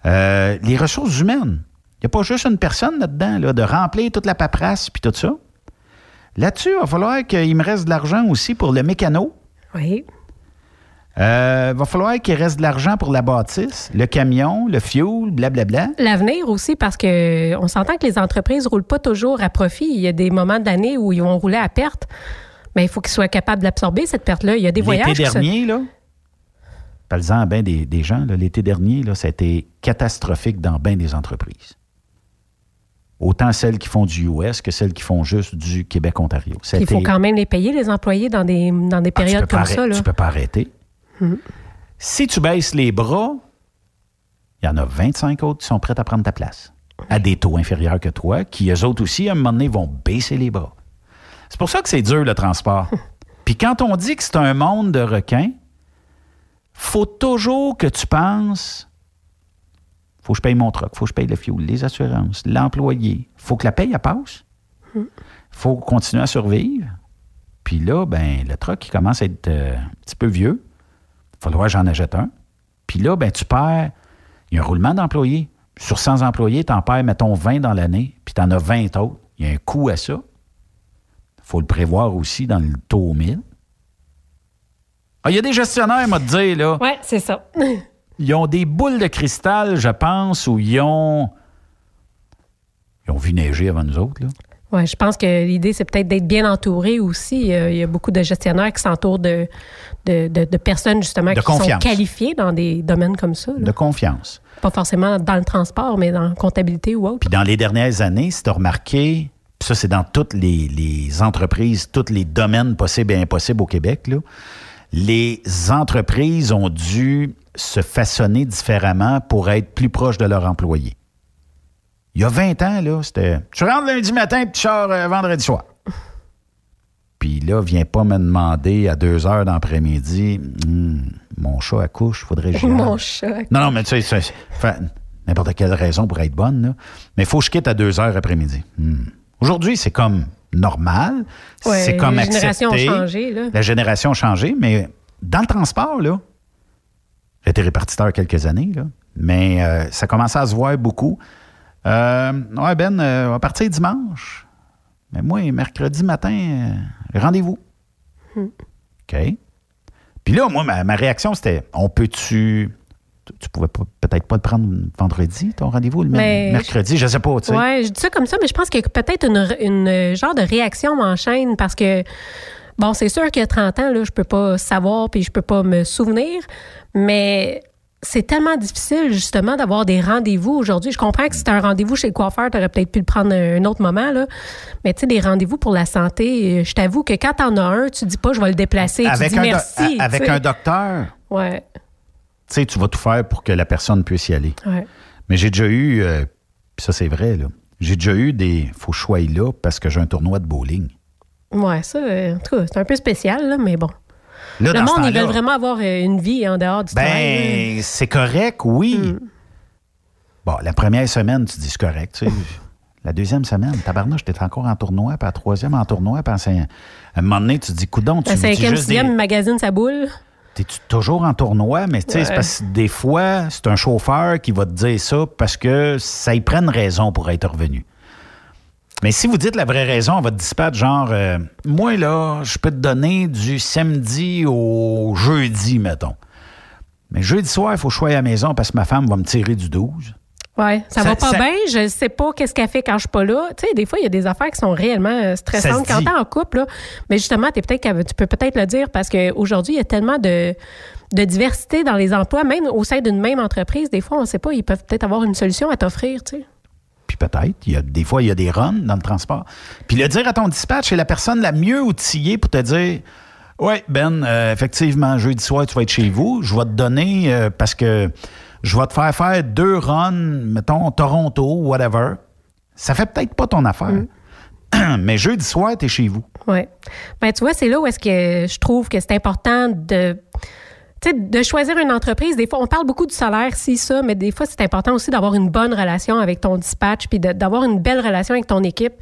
Euh, les ressources humaines. Il n'y a pas juste une personne là-dedans, là, de remplir toute la paperasse puis tout ça. Là-dessus, il va falloir qu'il me reste de l'argent aussi pour le mécano. Oui. Euh, va falloir qu'il reste de l'argent pour la bâtisse, le camion, le fuel, blablabla. L'avenir aussi, parce que on s'entend que les entreprises roulent pas toujours à profit. Il y a des moments de l'année où ils vont rouler à perte. Mais il faut qu'ils soient capables d'absorber cette perte-là. Il y a des voyages. L'été dernier, là, parle-en à bien des, des gens, l'été dernier, là, ça a été catastrophique dans bien des entreprises. Autant celles qui font du US que celles qui font juste du Québec-Ontario. Il faut quand même les payer, les employés, dans des, dans des Ah, périodes comme ça. Là. Tu peux pas arrêter. Mhm. Si tu baisses les bras, il y en a 25 autres qui sont prêts à prendre ta place. À des taux inférieurs que toi, qui eux autres aussi, à un moment donné, vont baisser les bras. C'est pour ça que c'est dur, le transport. Puis quand on dit que c'est un monde de requins, faut toujours que tu penses faut que je paye mon truck, faut que je paye le fuel, les assurances, l'employé. faut que la paye, elle passe. faut continuer à survivre. Puis là, ben, le truck, il commence à être euh, un petit peu vieux. Il va falloir que j'en achète un. Puis là, ben, tu perds. Il y a un roulement d'employés. Sur 100 employés, tu en perds, mettons, 20 dans l'année, puis tu en as 20 autres. Il y a un coût à ça. Il faut le prévoir aussi dans le taux au 1000. Ah, il y a des gestionnaires, moi, te dire, là. Oui, c'est ça. Ils ont des boules de cristal, je pense, où ils ont. Ils ont vu neiger avant nous autres, là. Oui, je pense que l'idée, c'est peut-être d'être bien entouré aussi. Euh, Il y a beaucoup de gestionnaires qui s'entourent de, de, de- de personnes, justement, qui sont qualifiées dans des domaines comme ça. là. De confiance. Pas forcément dans le transport, mais dans la comptabilité ou autre. Puis dans les dernières années, si tu as remarqué, puis ça, c'est dans toutes les, les entreprises, tous les domaines possibles et impossibles au Québec, là, les entreprises ont dû se façonner différemment pour être plus proches de leurs employés. Il y a 20 ans, là, c'était « Je rentre lundi matin puis tu sors euh, vendredi soir. » Puis là, viens pas me demander à 2 heures d'après-midi Hum, Mon chat accouche, faudrait que. Mon chat. Non, non, mais tu sais, n'importe quelle raison pour être bonne, là. Mais il faut que je quitte à 2 heures après-midi. Hmm. Aujourd'hui, c'est comme normal. Ouais, c'est comme ont accepté. changé, là. La génération a changé, mais dans le transport, là, été répartiteur quelques années, là, mais euh, ça commençait à se voir beaucoup. Euh, ouais, Ben, euh, on va partir dimanche. Mais moi, mercredi matin, rendez-vous. Hmm. OK. Puis là, moi, ma, ma réaction, c'était on peut-tu. Tu, pouvais peut-être pas le prendre vendredi, ton rendez-vous, le Mais mercredi, je sais pas, tu sais. Oui, je dis ça comme ça, mais je pense qu'il y a peut-être une, une, genre de réaction en chaîne parce que, bon, c'est sûr qu'il y a 30 ans, là, je peux pas savoir puis je peux pas me souvenir, mais c'est tellement difficile, justement, d'avoir des rendez-vous aujourd'hui. Je comprends que si tu un rendez-vous chez le coiffeur, tu aurais peut-être pu le prendre un autre moment, là. Mais tu sais, des rendez-vous pour la santé, je t'avoue que quand tu en as un, tu dis pas je vais le déplacer. Avec, tu dis un, merci. avec un docteur. Ouais. Tu sais, tu vas tout faire pour que la personne puisse y aller. Ouais. Mais j'ai déjà eu, euh, ça c'est vrai, là. J'ai déjà eu des faut choix là parce que j'ai un tournoi de bowling. Ouais, ça, euh, en tout cas, c'est un peu spécial, là, mais bon. Là, le monde, ils veulent vraiment avoir euh, une vie en dehors du travail. Ben, c'est correct, oui. Hmm. Bon, la première semaine, tu dis c'est correct. tu sais. La deuxième semaine, tabarnouche, t'es encore en tournoi, puis la troisième en tournoi, puis à cin- à un moment donné, tu te dis, coudon, tu La cinquième, des- sixième, il magasine sa boule. T'es-tu toujours en tournoi? Mais tu sais, c'est parce que des fois, c'est un chauffeur qui va te dire ça parce que ça y prend une raison pour être revenu. Mais si vous dites la vraie raison à votre dispatch, genre, euh, moi, là, je peux te donner du samedi au jeudi, mettons. Mais jeudi soir, il faut que je sois à la maison parce que ma femme va me tirer du 12. Ouais, ça, Ça- va pas ça- bien. Je sais pas qu'est-ce qu'elle fait quand je suis pas là. Tu sais, des fois, il y a des affaires qui sont réellement euh, stressantes quand t'es en couple. Là. Mais justement, peut-être tu peux peut-être le dire parce qu'aujourd'hui, il y a tellement de, de diversité dans les emplois, même au sein d'une même entreprise. Des fois, on sait pas, ils peuvent peut-être avoir une solution à t'offrir. Tu sais. Puis peut-être, il y a, des fois, il y a des runs dans le transport. Puis le dire à ton dispatch, c'est la personne la mieux outillée pour te dire Oui, Ben, euh, effectivement, jeudi soir, tu vas être chez vous. Je vais te donner, euh, parce que je vais te faire faire deux runs, mettons, Toronto, whatever. Ça fait peut-être pas ton affaire. Mais jeudi soir, tu es chez vous. Oui. Ben, tu vois, c'est là où est-ce que je trouve que c'est important de. De choisir une entreprise, des fois, on parle beaucoup du salaire, si, ça, mais des fois, c'est important aussi d'avoir une bonne relation avec ton dispatch, puis d'avoir une belle relation avec ton équipe.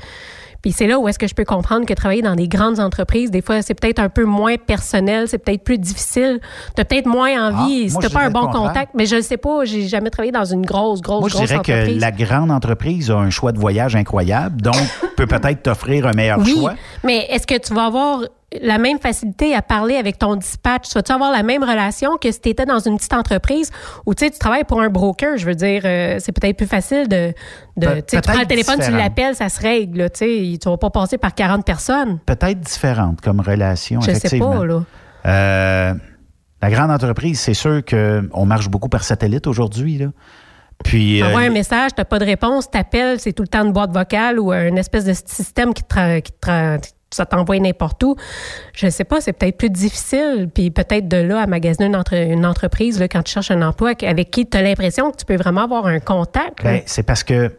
Puis c'est là où est-ce que je peux comprendre que travailler dans des grandes entreprises, des fois, c'est peut-être un peu moins personnel, c'est peut-être plus difficile. Tu as peut-être moins envie, Ah, si tu pas un bon contact. Mais je ne sais pas, j'ai jamais travaillé dans une grosse, grosse, Moi, je grosse dirais entreprise. que la grande entreprise a un choix de voyage incroyable, donc peut peut-être t'offrir un meilleur Oui, choix. mais est-ce que tu vas avoir la même facilité à parler avec ton dispatch? Vas-tu avoir la même relation que si tu étais dans une petite entreprise ou tu sais, travailles pour un broker? Je veux dire, euh, c'est peut-être plus facile de. de Pe- tu sais, prends le téléphone, tu l'appelles, ça se règle. Tu sais, tu vas pas passer par 40 personnes. Peut-être différente comme relation, Je sais effectivement. pas, là. Euh, la grande entreprise, c'est sûr qu'on marche beaucoup par satellite aujourd'hui. là. Puis, euh, Envoie un message, tu pas de réponse, t'appelles, c'est tout le temps une boîte vocale ou une espèce de système qui te, qui te ça t'envoie n'importe où. Je sais pas, c'est peut-être plus difficile. Puis peut-être de là à magasiner une, entre- une entreprise là, quand tu cherches un emploi avec qui tu as l'impression que tu peux vraiment avoir un contact. ben, c'est parce que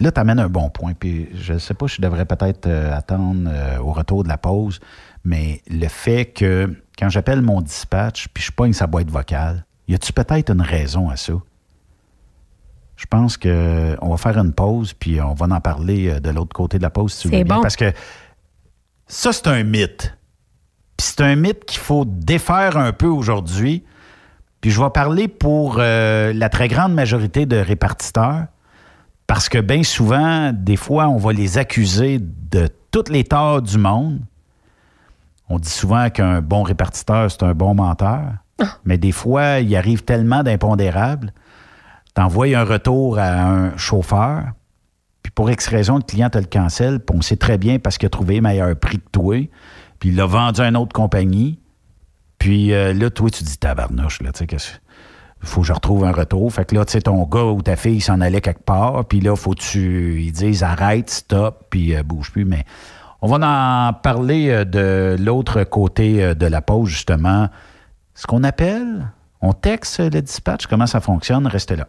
là, tu amènes un bon point. Puis je sais pas, je devrais peut-être euh, attendre euh, au retour de la pause, mais le fait que quand j'appelle mon dispatch, puis je pogne sa boîte vocale, y a-tu peut-être une raison à ça? Je pense que on va faire une pause, puis on va en parler euh, de l'autre côté de la pause, si tu veux bien. bon. Parce que ça, c'est un mythe. Puis c'est un mythe qu'il faut défaire un peu aujourd'hui. Puis je vais parler pour euh, la très grande majorité de répartiteurs, parce que bien souvent, des fois, on va les accuser de toutes les torts du monde. On dit souvent qu'un bon répartiteur, c'est un bon menteur. Mais des fois, il arrive tellement d'impondérables. T'envoies un retour à un chauffeur, pour X raison, le client te le cancelle, puis on sait très bien parce qu'il a trouvé meilleur prix que toi, puis il l'a vendu à une autre compagnie. Puis euh, là, toi, tu dis tabarnouche, là, tu sais, qu'est-ce faut que je retrouve un retour. Fait que là, tu sais, ton gars ou ta fille s'en allait quelque part, puis là, faut que tu ils disent arrête, stop, puis euh, bouge plus. Mais on va en parler euh, de l'autre côté de la pause, justement. Ce qu'on appelle, on texte le dispatch, comment ça fonctionne, restez là.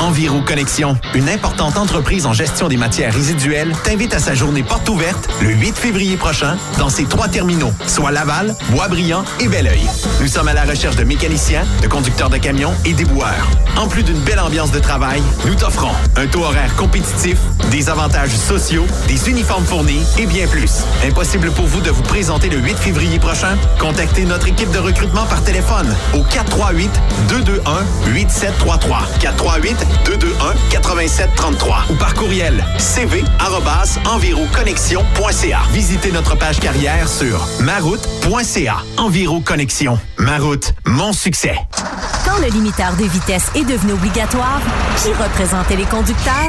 Enviro Connexion, une importante entreprise en gestion des matières résiduelles, t'invite à sa journée porte ouverte le 8 février prochain dans ses trois terminaux, soit Laval, Boisbriand et Belleuil. Nous sommes à la recherche de mécaniciens, de conducteurs de camions et déboueurs. En plus d'une belle ambiance de travail, nous t'offrons un taux horaire compétitif, des avantages sociaux, des uniformes fournis et bien plus. Impossible pour vous de vous présenter le 8 février prochain? Contactez notre équipe de recrutement par téléphone au 438 221 8733 438 221 8733 ou par courriel cv@enviroconnexion.ca. Visitez notre page carrière sur maroute.ca. Enviro Connexion. Ma route, mon succès. Quand le limiteur de vitesse est devenu obligatoire, qui représentait les conducteurs?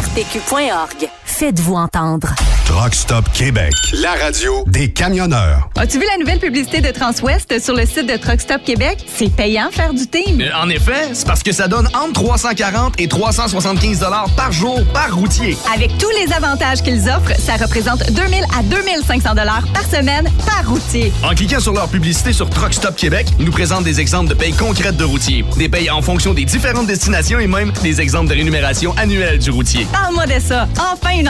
arpq.org. Faites-vous entendre. Truck Stop Québec. La radio des camionneurs. As-tu vu la nouvelle publicité de Transwest sur le site de Truck Stop Québec? C'est payant faire du team. Euh, En effet, c'est parce que ça donne entre 340 et 375 dollars par jour par routier. Avec tous les avantages qu'ils offrent, ça représente 2000 à 2500 dollars par semaine par routier. En cliquant sur leur publicité sur Truck Stop Québec, ils nous présentent des exemples de payes concrètes de routiers, des payes en fonction des différentes destinations et même des exemples de rémunération annuelle du routier. Parle-moi de ça. Enfin, une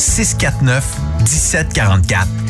649 1744.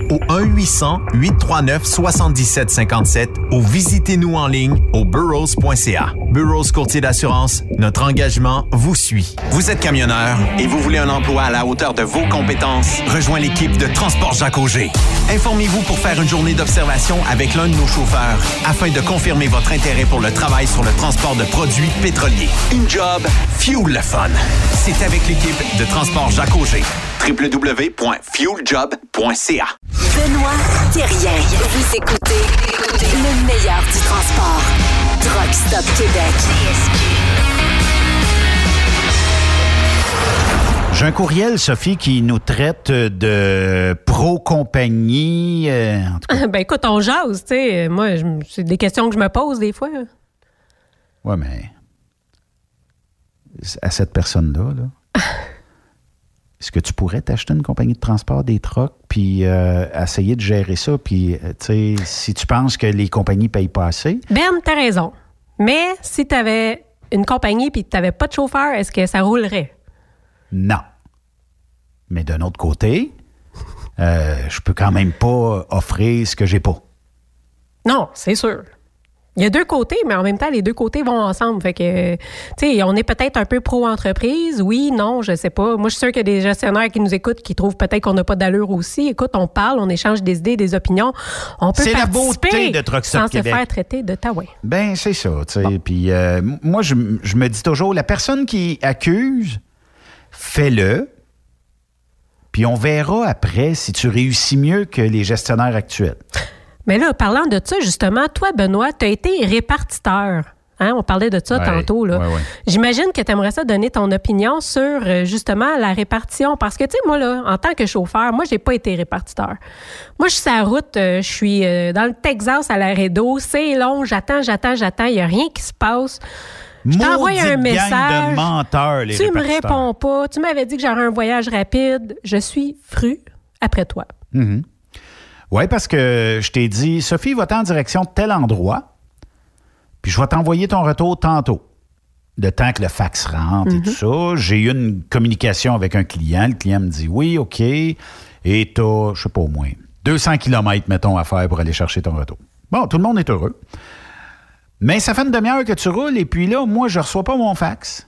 au 1-800-839-7757 ou visitez-nous en ligne au burrows.ca. Burroughs Courtier d'assurance, notre engagement vous suit. Vous êtes camionneur et vous voulez un emploi à la hauteur de vos compétences? Rejoins l'équipe de Transport Jacques Auger. Informez-vous pour faire une journée d'observation avec l'un de nos chauffeurs afin de confirmer votre intérêt pour le travail sur le transport de produits pétroliers. Une job, fuel le fun. C'est avec l'équipe de Transport Jacques Auger. www.fueljob.ca Benoît Thérien. Vous écoutez le meilleur du transport. Truck Stop Québec. J'ai un courriel, Sophie, qui nous traite de pro-compagnie. euh, ben écoute, on jase, tu sais. Moi, c'est des questions que je me pose des fois. ouais, mais à cette personne-là, là, est-ce que tu pourrais t'acheter une compagnie de transport des trucks puis euh, essayer de gérer ça? Puis, euh, tu sais, si tu penses que les compagnies payent pas assez, Ben, t'as raison. Mais si t'avais une compagnie puis que t'avais pas de chauffeur, est-ce que ça roulerait? non. Mais d'un autre côté, euh, je peux quand même pas offrir ce que j'ai pas. Non, c'est sûr. Il y a deux côtés, mais en même temps, les deux côtés vont ensemble. Fait que, tu sais, on est peut-être un peu pro-entreprise. Oui, non, je sais pas. Moi, je suis sûre qu'il y a des gestionnaires qui nous écoutent qui trouvent peut-être qu'on n'a pas d'allure aussi. Écoute, on parle, on échange des idées, des opinions. On peut C'est la participer beauté de sans Québec. se faire traiter de taouin. Ben, c'est ça, tu sais. Puis euh, moi, je me dis toujours, la personne qui accuse, fais-le. Puis on verra après si tu réussis mieux que les gestionnaires actuels. Mais là, parlant de ça, justement, toi, Benoît, tu as été répartiteur. Hein, on parlait de ça Ouais, tantôt. Là. ouais, ouais. J'imagine que tu aimerais ça donner ton opinion sur euh, justement la répartition. Parce que, tu sais, moi, là, en tant que chauffeur, moi, j'ai pas été répartiteur. Moi, je suis sur la route, euh, je suis euh, dans le Texas à l'arrêt d'eau. C'est long, j'attends, j'attends, j'attends. Il n'y a rien qui se passe. Je t'envoie un message. de menteurs, les tu me réponds pas. Tu m'avais dit que j'aurais un voyage rapide. Je suis fru après toi. Mhm. Oui, parce que je t'ai dit, Sophie, va-t'en en direction de tel endroit, puis je vais t'envoyer ton retour tantôt. De temps que le fax rentre et tout ça. J'ai eu une communication avec un client. Le client me dit oui, OK. Et t'as, je sais pas, au moins 200 km, mettons, à faire pour aller chercher ton retour. Bon, tout le monde est heureux. Mais ça fait une demi-heure que tu roules et puis là, moi, je reçois pas mon fax.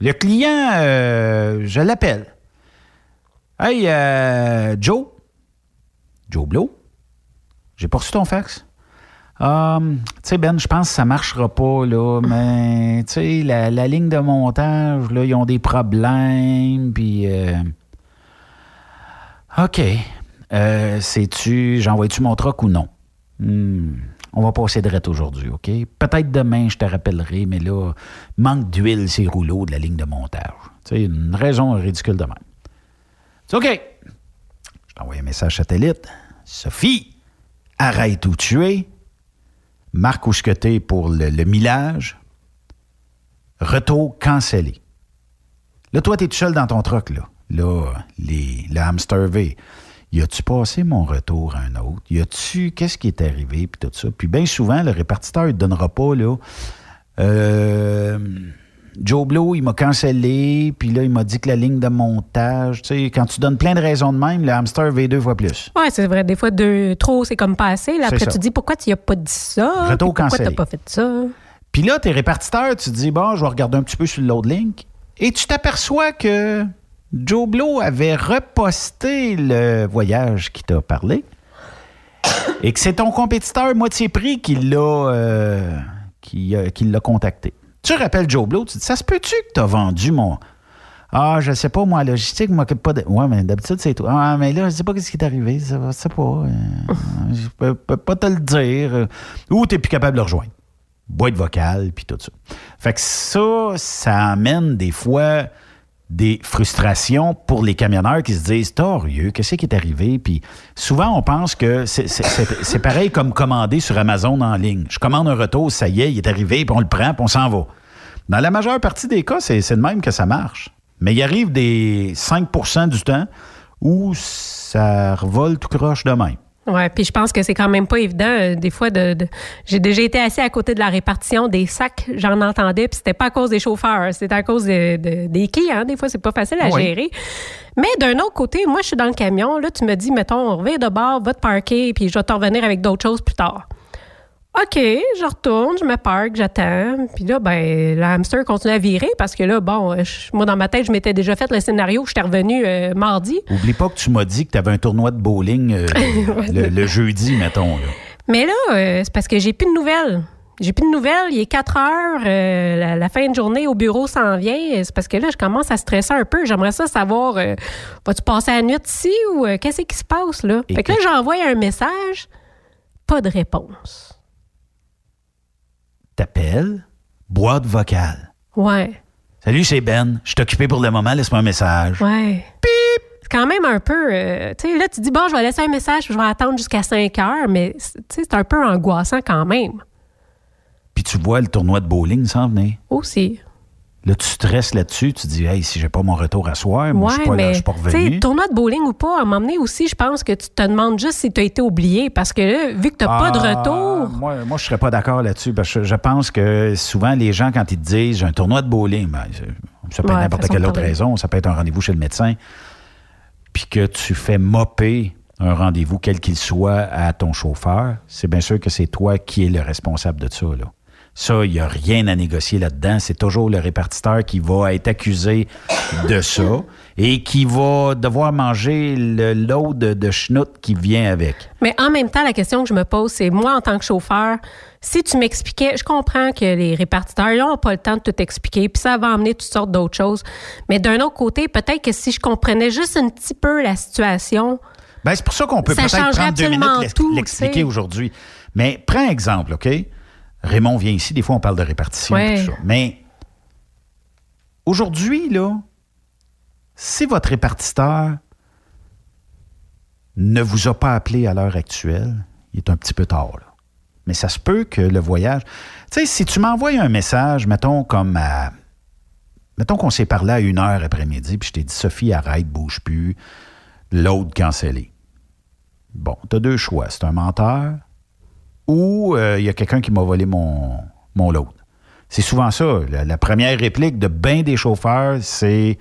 Le client, euh, je l'appelle. Hey, euh, Joe, Joe Blow, j'ai pas reçu ton fax. Hum, tu sais, Ben, je pense que ça marchera pas, là, mais, tu la, ligne de montage, là, ils ont des problèmes, puis... euh, OK. Euh, Sais-tu, j'envoie-tu mon truck ou non? Hmm, On va passer de aujourd'hui, OK? Peut-être demain, je te rappellerai, mais là, manque d'huile ces rouleaux de la ligne de montage. Tu une raison ridicule de même. C'est OK. T'envoie un message satellite. Sophie, arrête où tu es. Que t'es pour le, le millage. Retour cancellé. Là, toi, t'es tout seul dans ton truck, là. Là, les, le hamster V. Y a-tu passé mon retour à un autre? Y a-tu, qu'est-ce qui est arrivé? Puis tout ça? Puis bien souvent, le répartiteur ne donnera pas, là. Euh, Joe Blow, il m'a cancellé, puis là, il m'a dit que la ligne de montage, tu sais, quand tu donnes plein de raisons de même, le hamster V deux fois plus. Ouais, c'est vrai. Des fois, deux, trop, c'est comme pas assez. Là, après, ça. tu dis pourquoi tu n'y as pas dit ça? Retour Pourquoi tu pas fait ça? Puis là, t'es répartiteur, tu te dis, bon, je vais regarder un petit peu sur le load link. Et tu t'aperçois que Joe Blow avait reposté le voyage qui t'a parlé. Et que c'est ton compétiteur moitié prix qui l'a euh, qui, euh, qui l'a contacté. Tu rappelles Joe Blow, tu dis, ça se peut-tu que t'as vendu mon. Ah, je sais pas, moi, logistique, je m'occupe pas de. Ouais, mais d'habitude, c'est toi. Ah, mais là, je sais pas ce qui est arrivé. Ça, je sais pas. euh, je peux, peux pas te le dire. euh, Ou t'es plus capable de le rejoindre boîte vocale, puis tout ça. Fait que ça, ça amène des fois des frustrations pour les camionneurs qui se disent Torieux, qu'est-ce qui est arrivé? Puis souvent, on pense que c'est pareil comme commander sur Amazon en ligne. Je commande un retour, ça y est, il est arrivé, puis on le prend, puis on s'en va. Dans la majeure partie des cas, c'est de même que ça marche. Mais il arrive des 5% du temps où ça revole tout croche de même. Ouais, puis je pense que c'est quand même pas évident euh, des fois de, de- j'ai déjà été assis à côté de la répartition des sacs, j'en entendais, puis c'était pas à cause des chauffeurs, c'était à cause de- de- des clients. Des fois, c'est pas facile à Oui. gérer. Mais d'un autre côté, moi, je suis dans le camion, là, tu me dis, mettons, reviens de bord, va te parker, puis je vais te revenir avec d'autres choses plus tard. OK, je retourne, je me parque, j'attends. Puis là, ben, le hamster continue à virer parce que là, bon, euh, je- moi, dans ma tête, je m'étais déjà fait le scénario, j'étais revenu euh, mardi. Oublie pas que tu m'as dit que tu avais un tournoi de bowling euh, le, le jeudi, mettons. Là. Mais là, euh, c'est parce que j'ai plus de nouvelles. J'ai plus de nouvelles. Il est 4 heures. euh, la, la fin de journée au bureau s'en vient. C'est parce que là, je commence à stresser un peu. J'aimerais ça savoir, euh, vas-tu passer la nuit ici ou euh, qu'est-ce qui se passe là? Fait que là, j'envoie un message. Pas de réponse. T'appelles, boîte vocale. Ouais. Salut, c'est Ben. Je suis occupé pour le moment. Laisse-moi un message. Ouais. Pip! C'est quand même un peu. euh, tu sais, là, tu dis, bon, je vais laisser un message, je vais attendre jusqu'à 5 heures, mais tu sais, c'est un peu angoissant quand même. Puis tu vois le tournoi de bowling s'en venir. Aussi. Là, tu stresses là-dessus. Tu dis, hey, si j'ai pas mon retour à soir, moi, je suis pas, là, je mais suis pas tu sais, revenu. tournoi de bowling ou pas, à m'emmener aussi, je pense que tu te demandes juste si tu as été oublié parce que là, vu que tu n'as pas de Ah, retour. Moi, moi je serais pas d'accord là-dessus. Parce que je pense que souvent, les gens, quand ils te disent j'ai un tournoi de bowling, ben, ça peut Ouais, être n'importe quelle autre raison. Ça peut être un rendez-vous chez le médecin. Puis que tu fais mopper un rendez-vous, quel qu'il soit, à ton chauffeur, c'est bien sûr que c'est toi qui es le responsable de ça. Là. Ça, il n'y a rien à négocier là-dedans. C'est toujours le répartiteur qui va être accusé de ça et qui va devoir manger le lot de, de schnout qui vient avec. Mais en même temps, la question que je me pose, c'est moi, en tant que chauffeur, si tu m'expliquais, je comprends que les répartiteurs n'ont pas le temps de tout expliquer, puis ça va amener toutes sortes d'autres choses. Mais d'un autre côté, peut-être que si je comprenais juste un petit peu la situation, Ben, c'est pour ça qu'on peut peut-être prendre deux minutes l'expliquer aujourd'hui. Mais prends un exemple, OK? Raymond vient ici, des fois on parle de répartition et Ouais. tout ça. Mais aujourd'hui, là, si votre répartiteur ne vous a pas appelé à l'heure actuelle, il est un petit peu tard, là. Mais ça se peut que le voyage. Tu sais, si tu m'envoies un message, mettons comme à. Mettons qu'on s'est parlé à une heure après-midi, puis je t'ai dit Sophie, arrête, bouge plus. L'autre cancellé. Bon, tu as deux choix. C'est un menteur ou euh, il y a quelqu'un qui m'a volé mon, mon load. C'est souvent ça. La, la première réplique de bien des chauffeurs, c'est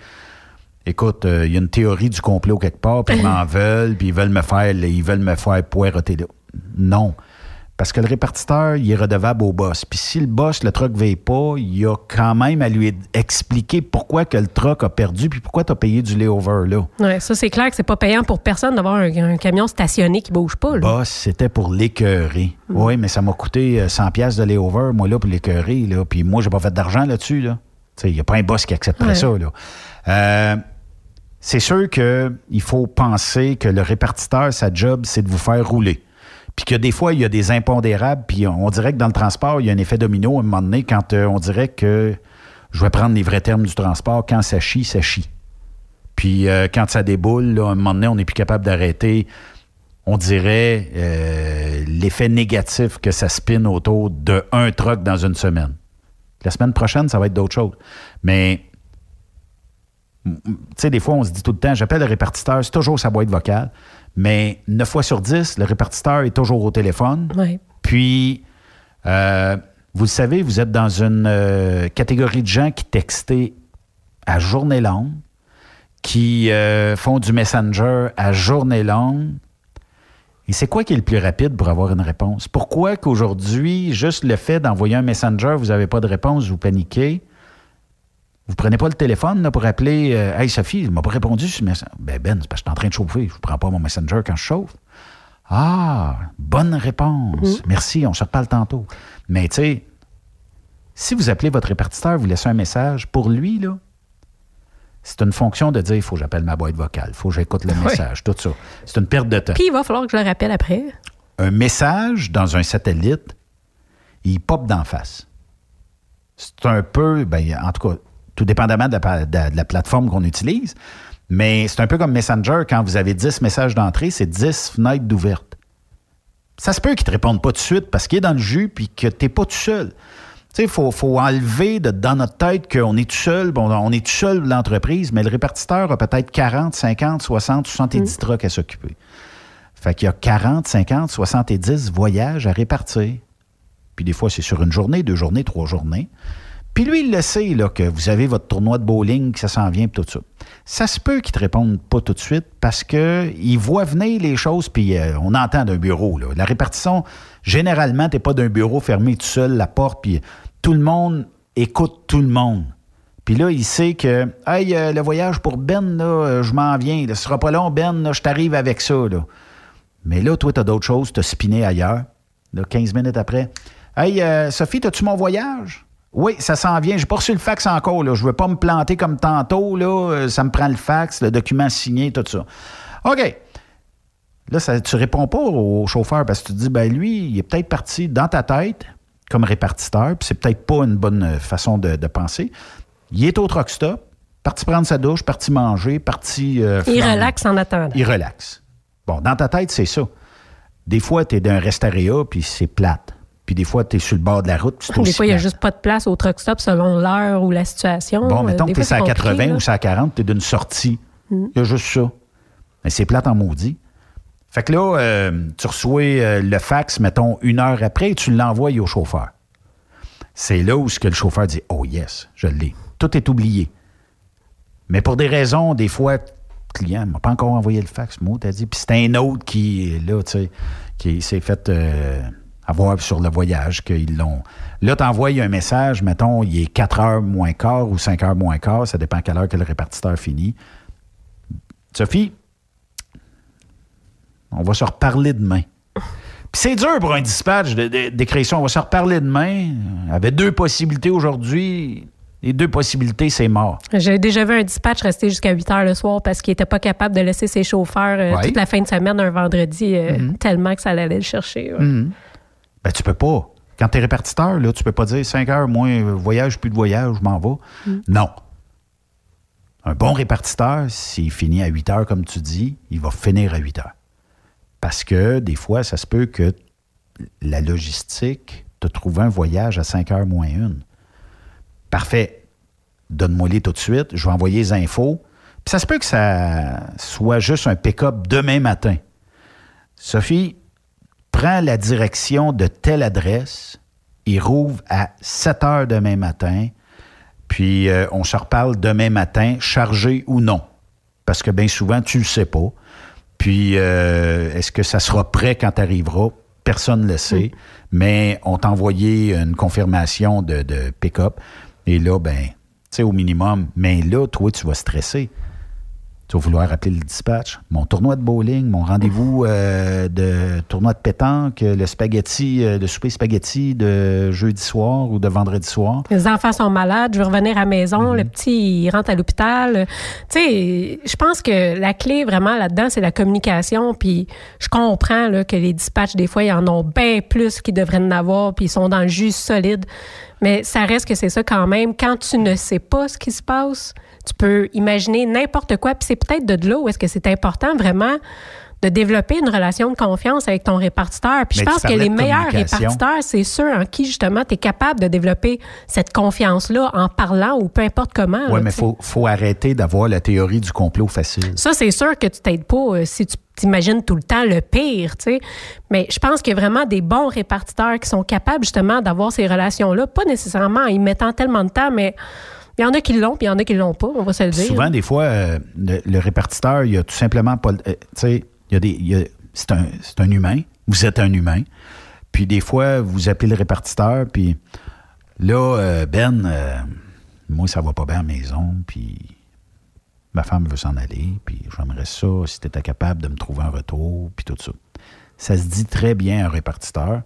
Écoute, euh, il y a une théorie du complot quelque part, puis ils m'en veulent, puis ils veulent me faire ils veulent me faire poireauter. Non. Parce que le répartiteur, il est redevable au boss. Puis si le boss, le truck ne veille pas, il a quand même à lui expliquer pourquoi que le truck a perdu, puis pourquoi tu as payé du layover là. ouais, ça c'est clair que c'est pas payant pour personne d'avoir un, un camion stationné qui bouge pas. là. Boss, c'était pour l'écœurer. Oui, mais ça m'a coûté euh, 100 pièces de layover, moi, là, pour l'écœurer, là. Puis moi, j'ai pas fait d'argent là-dessus, là. Il n'y a pas un boss qui accepterait Ouais. ça, là. Euh, c'est sûr qu'il faut penser que le répartiteur, sa job, c'est de vous faire rouler. Puis que des fois, il y a des impondérables, puis on dirait que dans le transport, il y a un effet domino à un moment donné quand euh, on dirait que, je vais prendre les vrais termes du transport, quand ça chie, ça chie. Puis euh, quand ça déboule, à un moment donné, on n'est plus capable d'arrêter, on dirait, euh, l'effet négatif que ça spin autour de un truck dans une semaine. La semaine prochaine, ça va être d'autres choses. Mais, tu sais, des fois, on se dit tout le temps, j'appelle le répartiteur, c'est toujours sa boîte vocale. Mais 9 fois sur 10, le répartiteur est toujours au téléphone. Puis, euh, vous le savez, vous êtes dans une euh, catégorie de gens qui textaient à journée longue, qui euh, font du messenger à journée longue. Et c'est quoi qui est le plus rapide pour avoir une réponse? Pourquoi qu'aujourd'hui, juste le fait d'envoyer un messenger, vous n'avez pas de réponse, vous paniquez? Vous prenez pas le téléphone là, pour appeler euh, Hey Sophie, il m'a pas répondu sur le messenger. Ben Ben, c'est parce que je suis en train de chauffer. Je ne prends pas mon messenger quand je chauffe. Ah, bonne réponse. Merci, on se reparle tantôt. Mais tu sais, si vous appelez votre répartiteur, vous laissez un message, pour lui, là, c'est une fonction de dire il faut que j'appelle ma boîte vocale, il faut que j'écoute le message, tout ça. C'est une perte de temps. Puis il va falloir que je le rappelle après. Un message dans un satellite, il pop d'en face. C'est un peu, ben, en tout cas, tout dépendamment de la, pa- de la- de la plateforme qu'on utilise, mais c'est un peu comme Messenger, quand vous avez 10 messages d'entrée, c'est 10 fenêtres d'ouvertes. Ça se peut qu'ils ne te répondent pas tout de suite parce qu'il est dans le jus puis que tu n'es pas tout seul. Tu sais, il faut, faut enlever de, dans notre tête qu'on est tout seul. Bon, on est tout seul l'entreprise, mais le répartiteur a peut-être 40, 50, 60, 70 trucks à s'occuper. Fait qu'il y a 40, 50, 70 voyages à répartir. Puis des fois, c'est sur une journée, deux journées, trois journées. Puis lui, il le sait, là, que vous avez votre tournoi de bowling, que ça s'en vient, puis tout ça. Ça se peut qu'il te réponde pas tout de suite parce qu'il voit venir les choses, puis euh, on entend d'un bureau. Là. La répartition, généralement, tu pas d'un bureau fermé tout seul, la porte, puis tout le monde écoute tout le monde. Puis là, il sait que, hey, euh, le voyage pour Ben, là, euh, je m'en viens. ce sera pas long, Ben, je t'arrive avec ça. Là. Mais là, toi, tu as d'autres choses, tu as spiné ailleurs. Là, 15 minutes après. Hey, Sophie, as-tu mon voyage? Oui, ça s'en vient. J'ai pas reçu le fax encore. Là. Je veux pas me planter comme tantôt. Là. Euh, Ça me prend le fax, le document signé, tout ça. OK. Là, ça, tu réponds pas au chauffeur parce que tu te dis, ben lui, il est peut-être parti dans ta tête comme répartiteur, puis c'est peut-être pas une bonne euh, façon de, de penser. Il est au truck stop, parti prendre sa douche, parti manger, parti. euh, Il relaxe en attendant. Il relaxe. Bon, dans ta tête, c'est ça. Des fois, tu es d'un restaréa, puis c'est plate. Puis des fois, tu es sur le bord de la route, Des fois, il n'y a juste pas de place au truck stop selon l'heure ou la situation. Bon, Euh, mettons des que tu es à c'est compliqué, 80 là. ou à 40, tu es d'une sortie. Il Mm. y a juste ça. Mais c'est plate en maudit. Fait que là, euh, tu reçois euh, le fax, mettons, une heure après, et tu l'envoies au chauffeur. C'est là où ce que le chauffeur dit Oh yes, je l'ai. Tout est oublié. Mais pour des raisons, des fois, le client ne m'a pas encore envoyé le fax, moi, t'as dit. Puis c'est un autre qui, là, tu sais, qui s'est fait euh, avoir sur le voyage, qu'ils l'ont. Là, tu envoies un message, mettons, il est 4 heures moins quart ou 5 heures moins quart, ça dépend à quelle heure que le répartiteur finit. Sophie, on va se reparler demain. Puis c'est dur pour un dispatch d'écrire ça. On va se reparler demain. Il y avait deux possibilités aujourd'hui. Les deux possibilités, c'est mort. J'ai déjà vu un dispatch rester jusqu'à 8 heures le soir parce qu'il n'était pas capable de laisser ses chauffeurs euh, Ouais. toute la fin de semaine, un vendredi, euh, tellement que ça allait le chercher. ouais. Mhm. Ben, tu peux pas. Quand tu es répartiteur, là, tu peux pas dire 5 heures, moins voyage, plus de voyage, je m'en vais. Mhm. Non. Un bon répartiteur, s'il finit à 8 heures, comme tu dis, il va finir à 8 heures. Parce que des fois, ça se peut que la logistique te trouve un voyage à 5 heures moins une. Parfait. Donne-moi-les tout de suite. Je vais envoyer les infos. Puis ça se peut que ça soit juste un pick-up demain matin. Sophie, prends la direction de telle adresse. Il rouvre à 7 heures demain matin. Puis euh, on se reparle demain matin, chargé ou non. Parce que bien souvent, tu ne le sais pas. Puis euh, est-ce que ça sera prêt quand tu arriveras? Personne ne le sait. Mais on t'a envoyé une confirmation de, de pick-up. Et là, ben, tu sais, au minimum. Mais là, toi, tu vas stresser. Tu vas vouloir appeler le dispatch. Mon tournoi de bowling, mon rendez-vous euh, de tournoi de pétanque, le spaghetti, euh, le souper spaghetti de jeudi soir ou de vendredi soir. Les enfants sont malades, je veux revenir à la maison, Mhm. le petit, il rentre à l'hôpital. Tu sais, je pense que la clé vraiment là-dedans, c'est la communication. Puis je comprends là, que les dispatchs, des fois, ils en ont bien plus qu'ils devraient en avoir, puis ils sont dans le jus solide. Mais ça reste que c'est ça quand même. Quand tu ne sais pas ce qui se passe, tu peux imaginer n'importe quoi. Puis c'est peut-être de là où est-ce que c'est important vraiment de développer une relation de confiance avec ton répartiteur. Puis Mais je pense que les meilleurs répartiteurs, c'est ceux en qui, justement, tu es capable de développer cette confiance-là en parlant ou peu importe comment. Oui, mais il faut, faut arrêter d'avoir la théorie du complot facile. Ça, c'est sûr que tu t'aides pas euh, si tu t'imagines tout le temps le pire, tu sais. Mais je pense qu'il y a vraiment des bons répartiteurs qui sont capables, justement, d'avoir ces relations-là. Pas nécessairement en y mettant tellement de temps, mais il y en a qui l'ont, puis il y en a qui l'ont pas, on va se le dire. Souvent, des fois, euh, le, répartiteur, il a tout simplement pas. euh, tu sais, il y a des. c'est un, un humain. Vous êtes un humain. Puis des fois, vous appelez le répartiteur, puis là, euh, Ben, euh, moi, ça va pas bien à la maison, puis ma femme veut s'en aller, puis j'aimerais ça si tu étais capable de me trouver un retour, puis tout ça. Ça se dit très bien un répartiteur.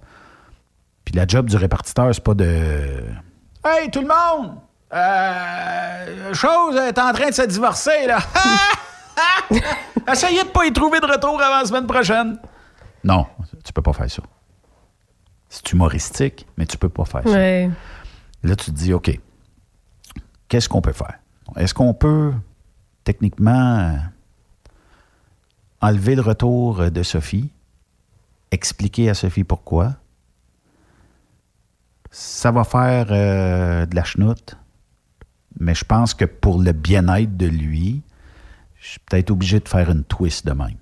Puis la job du répartiteur, c'est pas de. Hey, tout le monde! Euh, chose est en train de se divorcer, là. Essayez de pas y trouver de retour avant la semaine prochaine. Non, tu peux pas faire ça. C'est humoristique, mais tu peux pas faire ça. Ouais. Là, tu te dis, OK, qu'est-ce qu'on peut faire? Est-ce qu'on peut, techniquement, enlever le retour de Sophie, expliquer à Sophie pourquoi? Ça va faire euh, de la chenoute, mais je pense que pour le bien-être de lui, je suis peut-être obligé de faire une twist de même.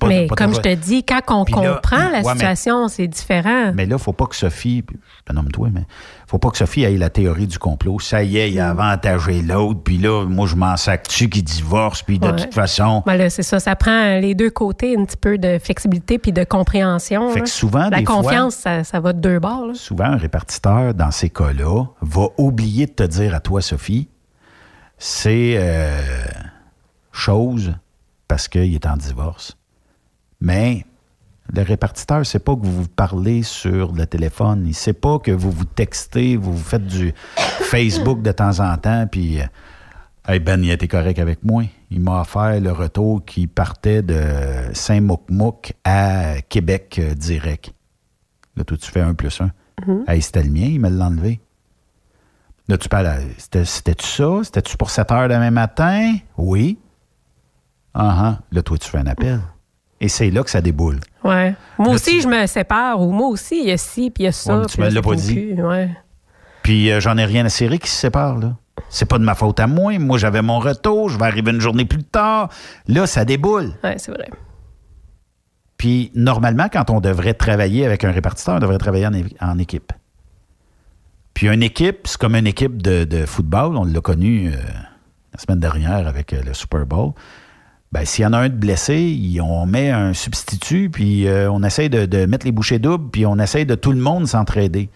Pas- mais pas comme je te dis, quand on Puis là, comprend la ouais, situation, c'est différent. mais là, il ne faut pas que Sophie, je te nomme toi, mais faut pas que Sophie ait la théorie du complot. Ça y est, il a avantagé l'autre, puis là, moi, je m'en sac-tu qui divorce, puis de Ouais. toute façon? Ben là, c'est ça, ça prend les deux côtés, un petit peu de flexibilité puis de compréhension. Fait que souvent, la des fois- confiance, ça, ça va de deux bords. là. Souvent, un répartiteur, dans ces cas-là, va oublier de te dire à toi, Sophie, c'est euh, chose parce qu'il est en divorce. Mais le répartiteur ne sait pas que vous vous parlez sur le téléphone. Il ne sait pas que vous vous textez, vous vous faites du Facebook de temps en temps, puis... euh, Hey ben, il a été correct avec moi. Il m'a offert le retour qui partait de Saint-Mouc-Mouc à Québec euh, direct. Là, toi, tu fais un plus un. Mhm. Hey, c'était le mien, il me l'a enlevé. Là, tu parles, c'était-tu ça? C'était-tu pour 7 heures demain matin? Oui. Ah ah. Là, toi, tu fais un appel. Et c'est là que ça déboule. Ouais. Moi Là, aussi, je me sépare, ou moi aussi, il y a ci, puis il y a ça. Ouais, tu me l'as pas dit. Ouais. Puis euh, j'en ai rien à serrer qui se sépare, là. C'est pas de ma faute à moi. Moi, j'avais mon retour. Je vais arriver une journée plus tard. Là, ça déboule. Ouais, c'est vrai. Puis, normalement, quand on devrait travailler avec un répartiteur, on devrait travailler en, équipe. Puis, une équipe, c'est comme une équipe de, de football. On l'a connu euh, la semaine dernière avec euh, le Super Bowl. Ben, s'il y en a un de blessé, on met un substitut, puis euh, on essaye de, de mettre les bouchées doubles, puis on essaye de tout le monde s'entraider.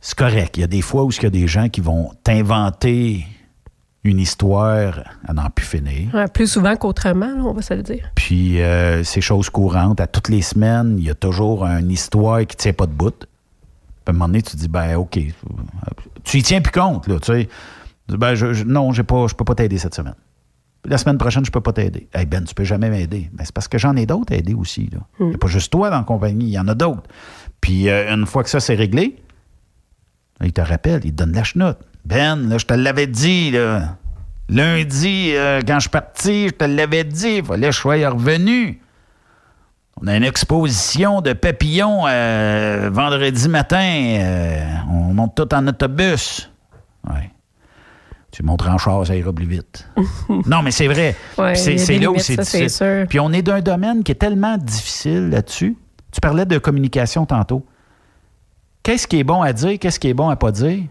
C'est correct. Il y a des fois où il y a des gens qui vont t'inventer une histoire à n'en plus finir. Ouais, plus souvent qu'autrement, on va se le dire. Puis euh, c'est chose courante. À toutes les semaines, il y a toujours une histoire qui ne tient pas de bout. Puis à un moment donné, tu te dis, ben OK. Tu y tiens plus compte, là, tu sais. Ben, je, je- non, j'ai pas, je peux pas t'aider cette semaine. La semaine prochaine, je peux pas t'aider. Hey Ben, tu peux jamais m'aider. Ben, c'est parce que j'en ai d'autres à aider aussi. là. Il n'y a pas juste toi dans la compagnie, il y en a d'autres. Puis euh, une fois que ça, c'est réglé, là, il te rappelle, il te donne la chenoute. Ben, là, je te l'avais dit, là. Lundi, euh, quand je suis parti, je te l'avais dit, il fallait que je sois revenu. On a une exposition de papillons euh, vendredi matin. on monte tout en autobus. Tu montres en char, ça ira plus vite. non, mais c'est vrai. Ouais, c'est là où c'est difficile. sûr. Puis on est d'un domaine qui est tellement difficile là-dessus. Tu parlais de communication tantôt. Qu'est-ce qui est bon à dire, qu'est-ce qui est bon à pas dire?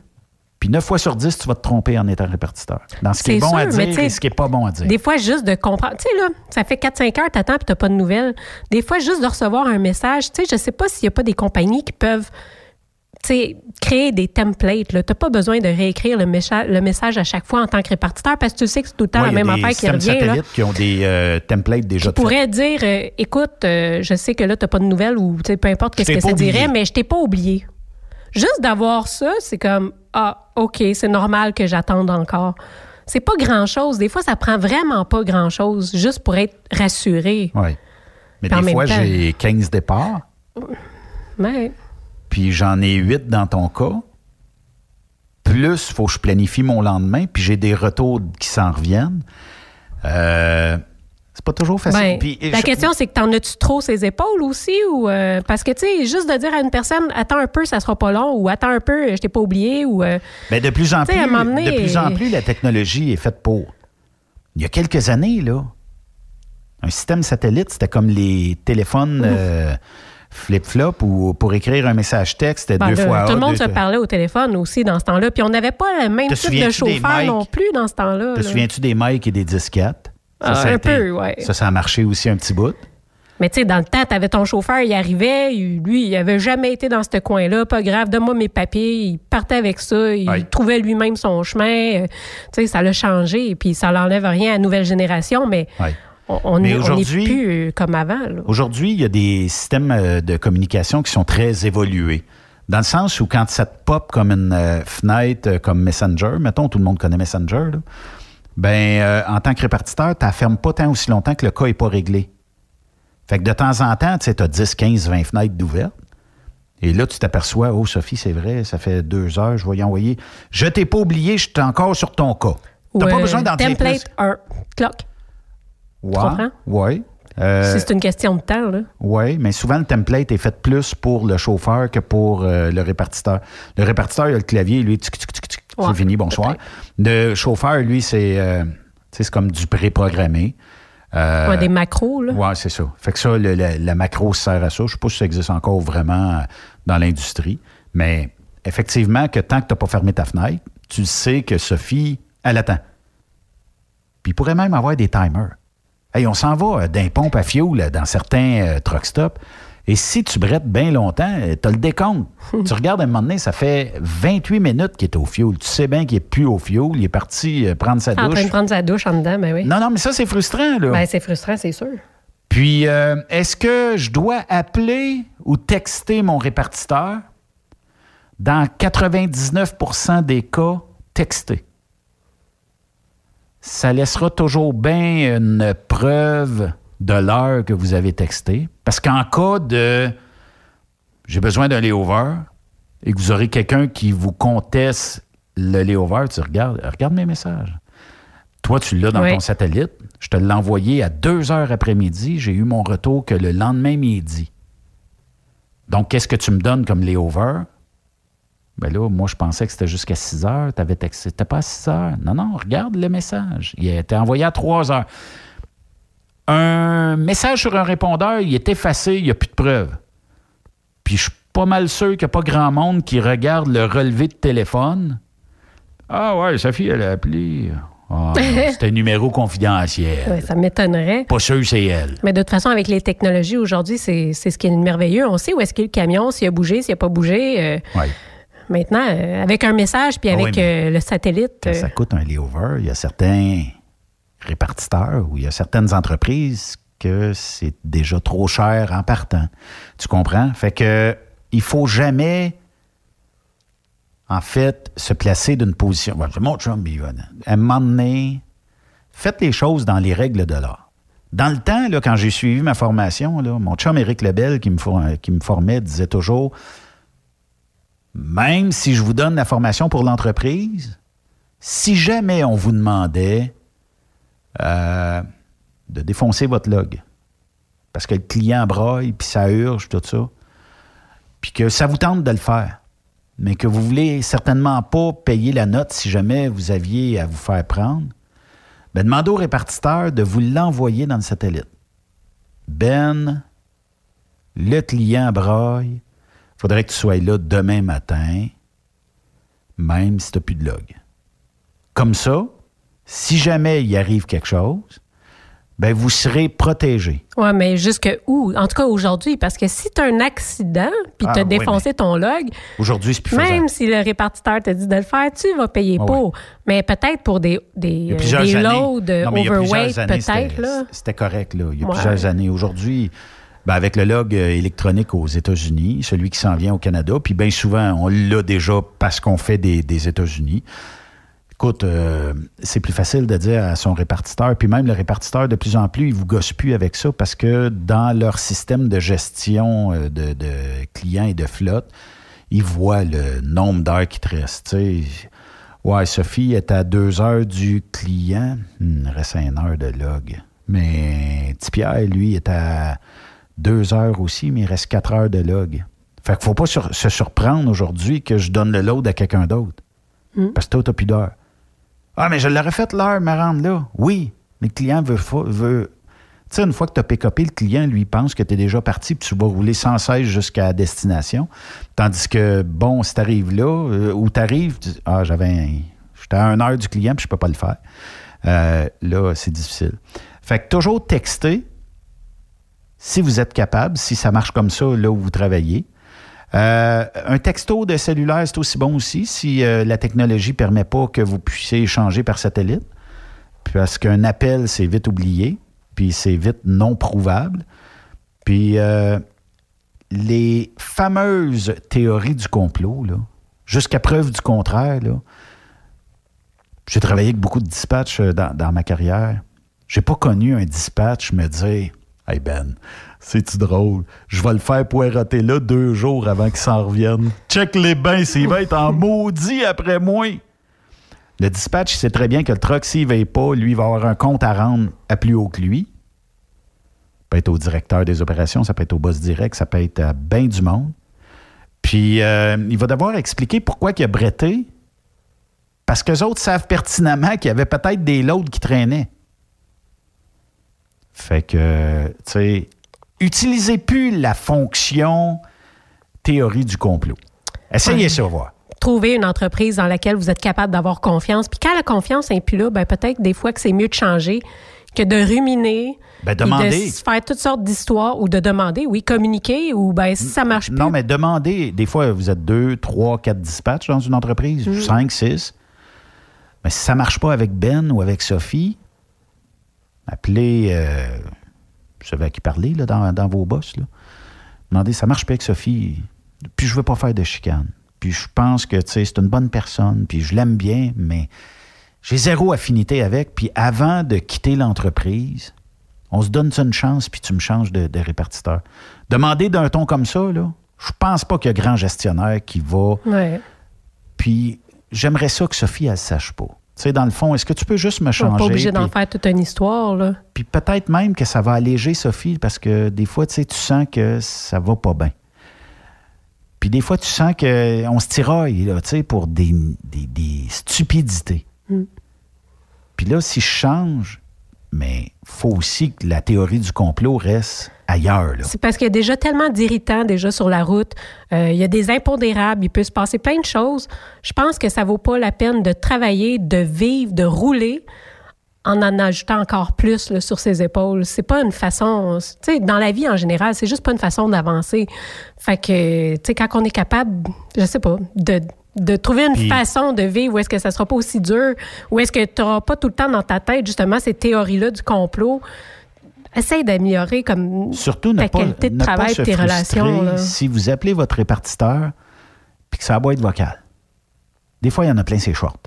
Puis 9 fois sur 10, tu vas te tromper en étant répartiteur. Dans ce qui est, bon à sûr, dire et ce qui est pas bon à dire. Des fois, juste de comprendre. Tu sais, là, ça fait 4-5 heures, t'attends puis t'as pas de nouvelles. Des fois, juste de recevoir un message. Tu sais, je sais pas s'il y a pas des compagnies qui peuvent, sais, créer des templates. Tu n'as pas besoin de réécrire le, le message à chaque fois en tant que répartiteur parce que tu sais que c'est tout le temps Ouais, la il y a même des affaire qui revient. Là. satellites qui ont des euh, templates déjà Tu pourrais dire, euh, écoute, euh, je sais que là, tu n'as pas de nouvelles ou peu importe qu'est-ce t'ai que ça oublié. dirait, mais je t'ai pas oublié. Juste d'avoir ça, c'est comme, ah, OK, c'est normal que j'attende encore. C'est pas grand-chose. Des fois, ça prend vraiment pas grand-chose juste pour être rassuré. Oui. Mais Puis des fois, j'ai 15 départs, Ouais. Puis j'en ai 8 dans ton cas. Plus, il faut que je planifie mon lendemain, puis j'ai des retours qui s'en reviennent. Euh, c'est pas toujours facile. Ben, Puis, la je- question, c'est que t'en as-tu trop ses épaules aussi? ou euh, Parce que, tu sais, juste de dire à une personne, attends un peu, ça sera pas long, ou attends un peu, je t'ai pas oublié, ou. euh, Ben, de plus en plus, de plus en plus, la technologie est faite pour. Il y a quelques années, là, un système satellite, c'était comme les téléphones euh, flip-flop ou pour écrire un message texte, ben deux fois tout A, le monde deux se parlait au téléphone aussi dans ce temps-là. Puis on n'avait pas le même type de chauffeur non plus dans ce temps-là. Te souviens-tu des mics et des disquettes? Ah, ça a un été- peu, ouais. Ça, ça a marché aussi un petit bout. Mais tu sais, dans le temps, tu avais ton chauffeur, il arrivait, lui, il avait jamais été dans ce coin-là, pas grave, donne-moi mes papiers, il partait avec ça, il trouvait lui-même son chemin. euh, Tu sais, ça l'a changé, et puis ça l'enlève rien à la nouvelle génération, mais. On- n'est aujourd'hui- plus euh, comme avant. Aujourd'hui, il y a des systèmes euh, de communication qui sont très évolués. Dans le sens où quand ça te pop comme une euh, fenêtre, comme Messenger, mettons, tout le monde connaît Messenger, là, ben, euh, en tant que répartiteur, tu fermes pas tant aussi longtemps que le cas n'est pas réglé. Fait que de temps en temps, tu sais, as 10, 15, 20 fenêtres d'ouvertes. Et là, tu t'aperçois, oh, Sophie, c'est vrai, ça fait deux heures, je vais y envoyer. Je t'ai pas oublié, je suis encore sur ton cas. T'as pas besoin d'en. Template 1, clock. Ouais, comprends? ouais. Euh, Si c'est une question de temps, là. Oui, mais souvent le template est fait plus pour le chauffeur que pour euh, le répartiteur. Le répartiteur, il a le clavier, lui, tic, tic, tic, Ouais, c'est fini, bonsoir. Le chauffeur, lui, c'est euh, c'est comme du préprogrammé. Ouais, des macros, là. Oui, c'est ça. Fait que ça, le- le- la macro sert à ça. Je ne sais pas si ça existe encore vraiment dans l'industrie, mais effectivement, que tant que tu n'as pas fermé ta fenêtre, tu sais que Sophie, elle attend. Puis il pourrait même avoir des timers. Hey, on s'en va euh, d'un pompe à fioul là, dans certains euh, truck stops. Et si tu brettes bien longtemps, tu as le décompte. tu regardes à un moment donné, ça fait 28 minutes qu'il est au fioul. Tu sais bien qu'il n'est plus au fioul. Il est parti euh, prendre sa En train douche. de prendre sa douche en dedans, ben oui. Non, non, mais ça, c'est frustrant. Là. Ben, c'est frustrant, c'est sûr. Puis, euh, est-ce que je dois appeler ou texter mon répartiteur? Dans 99% des cas, texter. Ça laissera toujours bien une preuve de l'heure que vous avez texté. Parce qu'en cas de j'ai besoin d'un layover et que vous aurez quelqu'un qui vous conteste le layover, tu regardes, regarde mes messages. Toi, tu l'as dans Oui. ton satellite. Je te l'ai envoyé à 2 heures après-midi. J'ai eu mon retour que le lendemain midi. Donc, qu'est-ce que tu me donnes comme layover? Ben là, moi, je pensais que c'était jusqu'à 6 heures. Tu avais texté. C'était pas à 6 heures? Non, non, regarde le message. Il a été envoyé à 3 heures. Un message sur un répondeur, il est effacé, il n'y a plus de preuves. Puis je suis pas mal sûr qu'il n'y a pas grand monde qui regarde le relevé de téléphone. Ah ouais, Sophie, elle a appelé. Ah, c'était un numéro confidentiel. Ouais, ça m'étonnerait. Pas sûr c'est elle. Mais de toute façon, avec les technologies aujourd'hui, c'est c'est ce qui est merveilleux. On sait où est-ce qu'est le camion, s'il a bougé, s'il n'a pas bougé. euh, Ouais. Maintenant, euh, avec un message puis Ah avec oui, euh, le satellite. Euh, ça coûte un layover, il y a certains répartiteurs ou il y a certaines entreprises que c'est déjà trop cher en partant. Tu comprends? Fait que il faut jamais, en fait, se placer d'une position. Mon chum, il va- à un moment donné, faites les choses dans les règles de l'art. Dans le temps, là, quand j'ai suivi ma formation, là, mon chum Éric Lebel, qui me, qui me formait, disait toujours même si je vous donne la formation pour l'entreprise, si jamais on vous demandait euh, de défoncer votre log, parce que le client broille, puis ça urge, tout ça, puis que ça vous tente de le faire, mais que vous voulez certainement pas payer la note si jamais vous aviez à vous faire prendre, ben demandez au répartiteur de vous l'envoyer dans le satellite. Ben, le client broille, faudrait que tu sois là demain matin, même si tu n'as plus de log. Comme ça, si jamais il arrive quelque chose, ben vous serez protégé. Oui, mais jusque où? En tout cas, aujourd'hui, parce que si tu as un accident puis Ah, tu as défoncé ton log, Aujourd'hui, c'est plus même si le répartiteur te dit de le faire, tu vas payer Ah, pour. Mais peut-être pour des, des, des loads overweight, peut-être. c'était- correct, là. Il y a plusieurs années. Aujourd'hui, ben, avec le log euh, électronique aux États-Unis, celui qui s'en vient au Canada, puis bien souvent, on l'a déjà parce qu'on fait des, États-Unis. Écoute, euh, c'est plus facile de dire à son répartiteur, puis même le répartiteur, de plus en plus, il vous gosse plus avec ça parce que dans leur système de gestion euh, de, clients et de flotte, ils voient le nombre d'heures qui te reste. tu sais. Ouais, Sophie est à deux heures du client. Hmm, il reste une heure de log. Mais petit Pierre, lui, est à deux heures aussi, mais il reste quatre heures de log. Fait qu'il faut pas sur- se surprendre aujourd'hui que je donne le load à quelqu'un d'autre. Parce que toi, t'as plus d'heure. Ah, mais je l'aurais fait l'heure, me rendre là. Oui, mais le client veut. Tu sais, une fois que tu as pick le client, lui, pense que tu es déjà parti puis tu vas rouler sans cesse jusqu'à la destination. Tandis que, bon, si tu arrives là, euh, où tu arrives, ah, j'avais un- J'étais à une heure du client puis je peux pas le faire. Euh, là, c'est difficile. Fait que toujours texter, si vous êtes capable, si ça marche comme ça là où vous travaillez. Euh, un texto de cellulaire, c'est aussi bon aussi si euh, la technologie ne permet pas que vous puissiez échanger par satellite. Parce qu'un appel, c'est vite oublié, puis c'est vite non prouvable. Puis euh, les fameuses théories du complot, jusqu'à preuve du contraire, j'ai travaillé avec beaucoup de dispatch euh, dans, dans ma carrière. J'ai pas connu un dispatch me dire Hey Ben, c'est-tu drôle? Je vais le faire poireauter là deux jours avant qu'il s'en revienne. Check les bains, s'il va être en maudit après moi. Le dispatch, sait très bien que le truck, s'il ne pas, lui, va avoir un compte à rendre à plus haut que lui. Ça peut être au directeur des opérations, ça peut être au boss direct, ça peut être à bien du monde. Puis, euh, il va devoir expliquer pourquoi il a bretté. Parce que autres savent pertinemment qu'il y avait peut-être des loads qui traînaient. Fait que, tu sais, utilisez plus la fonction théorie du complot. Essayez Ouais. ça, voir. Trouver une entreprise dans laquelle vous êtes capable d'avoir confiance. Puis quand la confiance n'est plus là, ben peut-être des fois que c'est mieux de changer que de ruminer. Ben. De faire toutes sortes d'histoires ou de demander, oui, communiquer ou ben si ça marche plus. Non, mais demandez. Des fois, vous êtes deux, trois, quatre dispatchs dans une entreprise, Mhm. cinq, six. Mais si ça ne marche pas avec Ben ou avec Sophie, appelez. euh, vous savez à qui parler là, dans, dans vos boss. Là. Demandez, ça marche pas avec Sophie. Puis je veux pas faire de chicane. Puis je pense que tu sais, c'est une bonne personne. Puis je l'aime bien, mais j'ai zéro affinité avec. Puis avant de quitter l'entreprise, on se donne une chance, puis tu me changes de, de répartiteur. Demandez d'un ton comme ça, là, je pense pas qu'il y a grand gestionnaire qui va. Ouais. Puis j'aimerais ça que Sophie, elle ne sache pas. Tu sais, dans le fond, est-ce que tu peux juste me changer? pas obligé d'en faire toute une histoire, là. Puis peut-être même que ça va alléger Sophie parce que des fois, tu sais, tu sens que ça va pas bien. Puis des fois, tu sens qu'on se tiraille, là, tu sais, pour des, des- des stupidités. Mm. Puis là, si je change, mais faut aussi que la théorie du complot reste ailleurs. C'est parce qu'il y a déjà tellement d'irritants déjà sur la route. Euh, il y a des impondérables. Il peut se passer plein de choses. Je pense que ça vaut pas la peine de travailler, de vivre, de rouler en en ajoutant encore plus sur ses épaules. C'est pas une façon... Dans la vie en général, c'est juste pas une façon d'avancer. Fait que, tu sais, quand on est capable, je sais pas, de de trouver une Puis- façon de vivre où est-ce que ça sera pas aussi dur, où est-ce que tu n'auras pas tout le temps dans ta tête justement ces théories-là du complot. Essaye d'améliorer comme Surtout ne ta pas, qualité de ne pas travail, se tes relations. là. si vous appelez votre répartiteur puis que ça va être vocal. Des fois, il y en a plein ses shorts.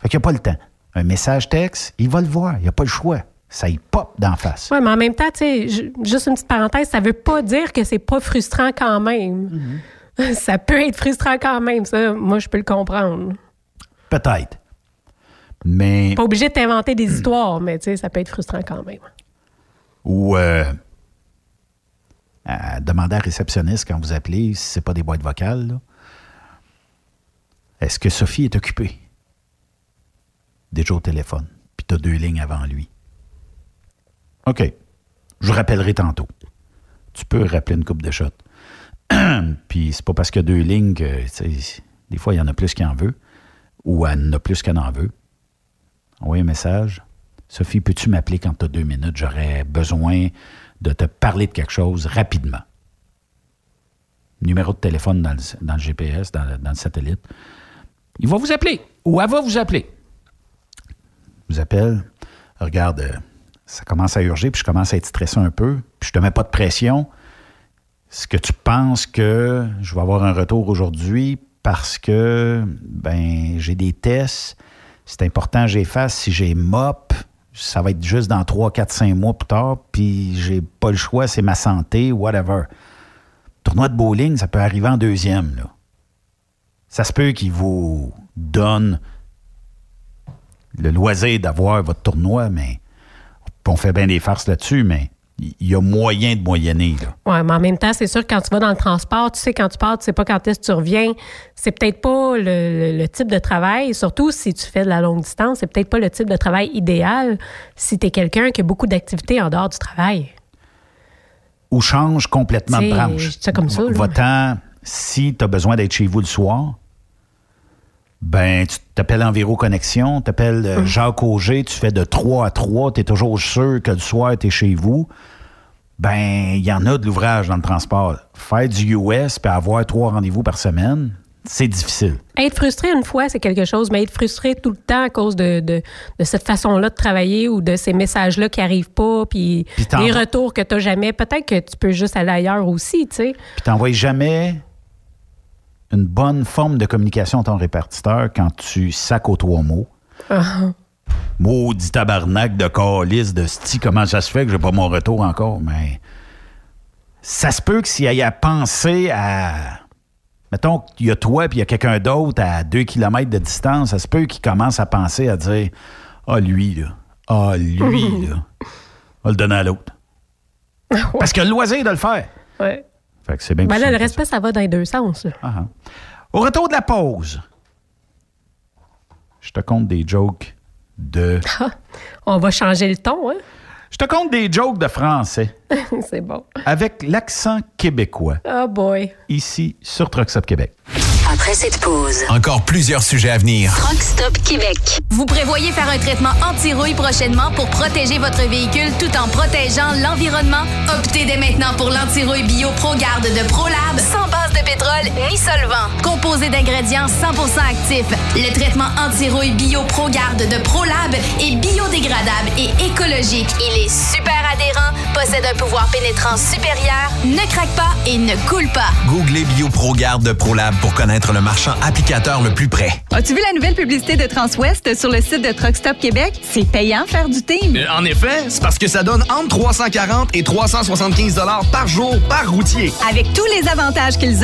Fait qu'il n'y a pas le temps. Un message texte, il va le voir. Il n'y a pas le choix. Ça y pop d'en face. Oui, mais en même temps, tu sais, ju- juste une petite parenthèse, ça veut pas dire que c'est pas frustrant quand même. ça peut être frustrant quand même, ça. Moi, je peux le comprendre. Peut-être. Mais. Pas obligé de t'inventer des histoires, mais tu sais, ça peut être frustrant quand même. Ou euh, à demander à la réceptionniste quand vous appelez, si ce n'est pas des boîtes vocales, là, est-ce que Sophie est occupée? Déjà au téléphone, puis tu as deux lignes avant lui. OK. Je rappellerai tantôt. Tu peux rappeler une coupe de shot. puis c'est pas parce qu'il y a deux lignes que, des fois, il y en a plus qui en veut, ou elle en a plus qu'elle en veut. Envoyez un message. Sophie, peux-tu m'appeler quand tu as deux minutes? J'aurais besoin de te parler de quelque chose rapidement. Numéro de téléphone dans le, GPS, dans le, satellite. Il va vous appeler ou elle va vous appeler. vous appelle. Regarde, euh, ça commence à urger, puis je commence à être stressé un peu, puis je te mets pas de pression. Est-ce que tu penses que je vais avoir un retour aujourd'hui parce que ben j'ai des tests, c'est important que j'ai fasse. Si j'ai MOP, ça va être juste dans 3, 4, 5 mois plus tard, puis j'ai pas le choix, c'est ma santé, whatever. Tournoi de bowling, ça peut arriver en deuxième, là. Ça se peut qu'il vous donne le loisir d'avoir votre tournoi, mais on fait bien des farces là-dessus, mais il y a moyen de moyenner. Oui, mais en même temps, c'est sûr que quand tu vas dans le transport, tu sais quand tu pars, tu sais pas quand est-ce que tu reviens. C'est peut-être pas le, le- type de travail, surtout si tu fais de la longue distance, c'est peut-être pas le type de travail idéal si tu es quelqu'un qui a beaucoup d'activités en dehors du travail. ou change complètement de C'est- branche. ça comme ça, là. Va-t'en, si tu as besoin d'être chez vous le soir, ben, tu t'appelles Enviro Connexion, tu appelles Hum. Jacques Auger, tu fais de 3 à 3, tu es toujours sûr que le soir, tu es chez vous. Ben, il y en a de l'ouvrage dans le transport. Faire du US puis avoir trois rendez-vous par semaine, c'est difficile. Être frustré une fois, c'est quelque chose, mais être frustré tout le temps à cause de, de, de cette façon-là de travailler ou de ces messages-là qui arrivent pas, puis les retours que tu jamais, peut-être que tu peux juste aller ailleurs aussi, tu sais. Puis t'envoies jamais une bonne forme de communication à ton répartiteur quand tu sacs aux trois mots. Ah. Maudit tabarnak de calice, de sti, comment ça se fait que j'ai pas mon retour encore? Mais ça se peut que s'il y a pensé à. Mettons qu'il y a toi puis il y a quelqu'un d'autre à deux kilomètres de distance, ça se peut qu'il commence à penser à dire Ah, lui, là. Ah, lui, là. On va le donner à l'autre. Parce qu'il a le loisir de le faire. Ouais. Fait que c'est bien Ben plus là, le respect, ça va dans les deux sens. ah, ah. Au retour de la pause, je te compte des jokes de. On va changer le ton, hein? Je te compte des jokes de français c'est bon. avec l'accent québécois Oh boy. ici sur Truck Stop Québec. Après cette pause, Encore plusieurs sujets à venir. Truck Stop Québec. Vous prévoyez faire un traitement anti-rouille prochainement pour protéger votre véhicule tout en protégeant l'environnement? Optez dès maintenant pour l'anti-rouille bio ProGarde de ProLab, sans base de pétrole ni solvant. Composé d'ingrédients 100% actifs, le traitement anti-rouille bio ProGarde de ProLab est biodégradable et écologique. Il est super adhérent, possède un pouvoir pénétrant supérieur, ne craque pas et ne coule pas. Googlez BioProGarde de ProLab pour connaître le marchand applicateur le plus près. As-tu vu la nouvelle publicité de Transwest sur le site de Truck Stop Québec? C'est payant faire du team. Euh, en effet, c'est parce que ça donne entre 340 et 375 par jour par routier. Avec tous les avantages qu'ils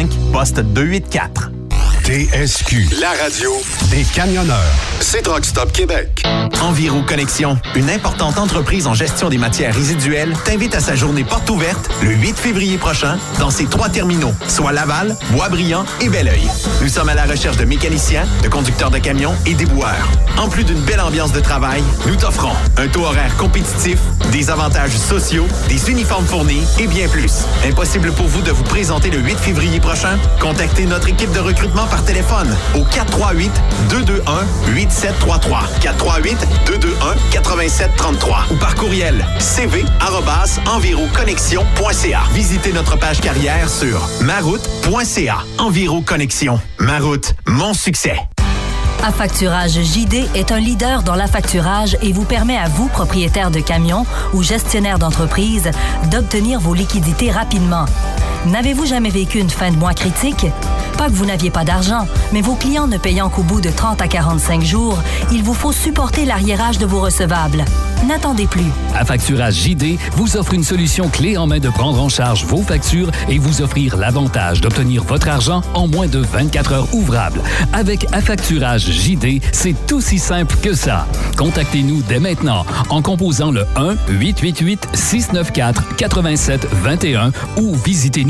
1-800-361-4965, poste 284. TSQ. La radio Des camionneurs. c'est Truck Stop Québec. Enviro Connexion, une importante entreprise en gestion des matières résiduelles, t'invite à sa journée porte ouverte le 8 février prochain dans ses trois terminaux, soit Laval, Boisbriand et Belleuil. Nous sommes à la recherche de mécaniciens, de conducteurs de camions et déboueurs. En plus d'une belle ambiance de travail, nous t'offrons un taux horaire compétitif, des avantages sociaux, des uniformes fournis et bien plus. Impossible pour vous de vous présenter le 8 février prochain? Contactez notre équipe de recrutement par téléphone au 438 221 8733 438 221 8733 ou par courriel cv@enviroconnexion.ca. Visitez notre page carrière sur maroute.ca. Enviro Connexion. Maroute, mon succès. Affacturage JD est un leader dans l'affacturage et vous permet à vous, propriétaire de camions ou gestionnaire d'entreprise, d'obtenir vos liquidités rapidement. N'avez-vous jamais vécu une fin de mois critique? Pas que vous n'aviez pas d'argent, mais vos clients ne payant qu'au bout de 30 à 45 jours, il vous faut supporter l'arriérage de vos recevables. N'attendez plus. Affacturage JD vous offre une solution clé en main de prendre en charge vos factures et vous offrir l'avantage d'obtenir votre argent en moins de 24 heures ouvrables. Avec Affacturage JD, c'est aussi simple que ça. Contactez-nous dès maintenant en composant le 1-888-694-8721 ou visitez-nous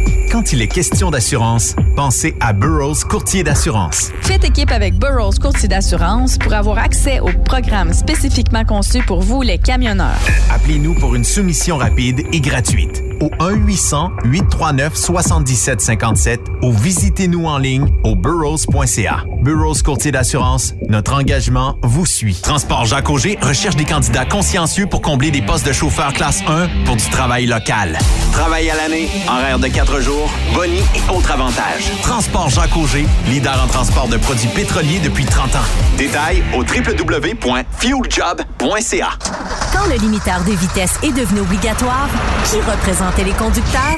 Quand il est question d'assurance, pensez à Burroughs Courtier d'assurance. Faites équipe avec Burroughs Courtier d'assurance pour avoir accès aux programmes spécifiquement conçus pour vous, les camionneurs. Appelez-nous pour une soumission rapide et gratuite au 1-800-839-7757 ou visitez-nous en ligne au burrows.ca. Burroughs Courtier d'assurance, notre engagement vous suit. Transport Jacques Auger recherche des candidats consciencieux pour combler des postes de chauffeur classe 1 pour du travail local. Travail à l'année, horaire de 4 jours, boni et autres avantages. Transport Jacques Auger, leader en transport de produits pétroliers depuis 30 ans. Détails au www.fueljob.ca. Quand le limiteur de vitesse est devenu obligatoire, qui représentait les conducteurs?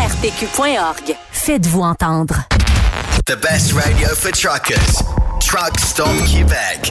ARPQ.org. Faites-vous entendre. The best radio for truckers. Truck Stop Québec.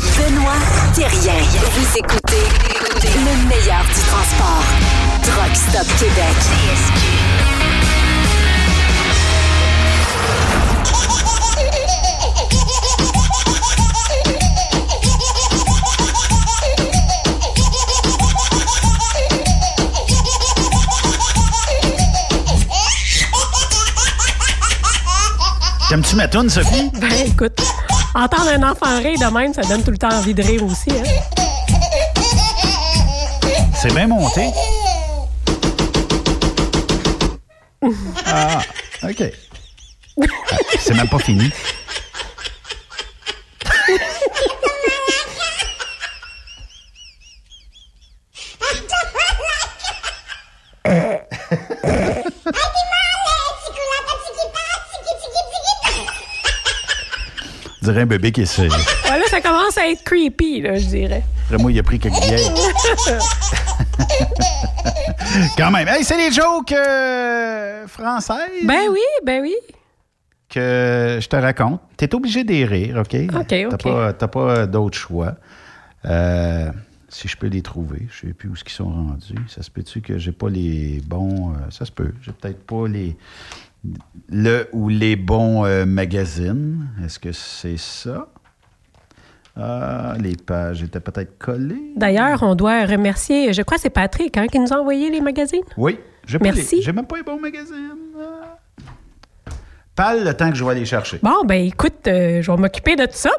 Benoît Thérien. Vous écoutez le meilleur du transport. Truck Stop Québec. T'aimes-tu ma toune, Sophie? Ben, écoute, entendre un enfant rire de même, ça donne tout le temps envie de rire aussi. Hein? C'est bien monté. Ah, OK. C'est même pas fini. Dirait un bébé qui essaie. Ouais, là, ça commence à être creepy, là, je dirais. Vraiment, il a pris quelques bières. Quand même. Hey, c'est les jokes euh, françaises? Ben oui, ben oui. que je te raconte. Tu es obligé d'y rire, OK? OK, OK. pas, t'as pas d'autre choix. Euh, si je peux les trouver, je sais plus où ils sont rendus. Ça se peut-tu que j'ai pas les bons... euh, ça se peut. J'ai peut-être pas les... Le ou les bons euh, magazines. Est-ce que c'est ça? Ah, les pages étaient peut-être collées. D'ailleurs, on doit remercier, je crois que c'est Patrick hein, qui nous a envoyé les magazines. Oui. J'ai Merci. J'ai même pas les bons magazines. Parle le temps que je vais aller chercher. Bon, ben écoute, euh, je vais m'occuper de tout ça.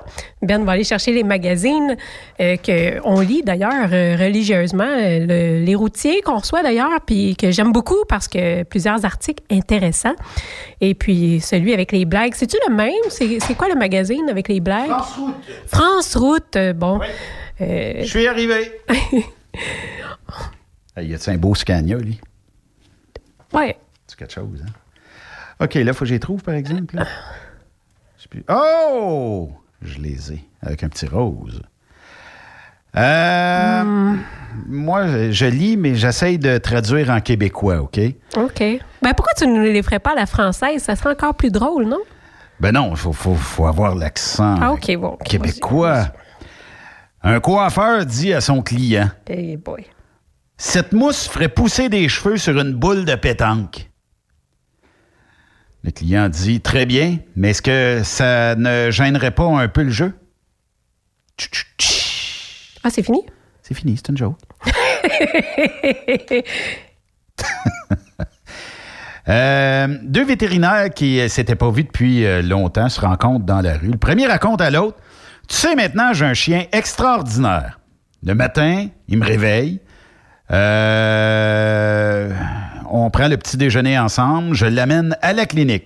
Ben va aller chercher les magazines euh, qu'on lit d'ailleurs euh, religieusement, le- les routiers qu'on reçoit d'ailleurs, puis que j'aime beaucoup parce que plusieurs articles intéressants. Et puis celui avec les blagues, c'est-tu le même? C'est quoi le magazine avec les blagues? France Route. France Route, bon. Je suis arrivé. Hey, y a-tu un beau Scania, lui? ouais. C'est quelque chose, hein? OK, là, il faut que je les trouve, par exemple. là. Plus- Oh! Je les ai, avec un petit rose. Euh, Moi, je lis, mais j'essaye de traduire en québécois, OK? OK. Ben pourquoi tu ne les ferais pas à la française? Ça serait encore plus drôle, non? Ben non, il faut, faut- faut avoir l'accent Ah, bon. Québécois. Un coiffeur dit à son client Hey boy. Cette mousse ferait pousser des cheveux sur une boule de pétanque. Le client dit Très bien, mais est-ce que ça ne gênerait pas un peu le jeu? Ah, c'est fini? C'est fini, c'est une joke. Euh, deux vétérinaires qui ne s'étaient pas vus depuis euh, longtemps se rencontrent dans la rue. Le premier raconte à l'autre Tu sais, maintenant, j'ai un chien extraordinaire. Le matin, il me réveille. Euh, on prend le petit déjeuner ensemble. Je l'amène à la clinique.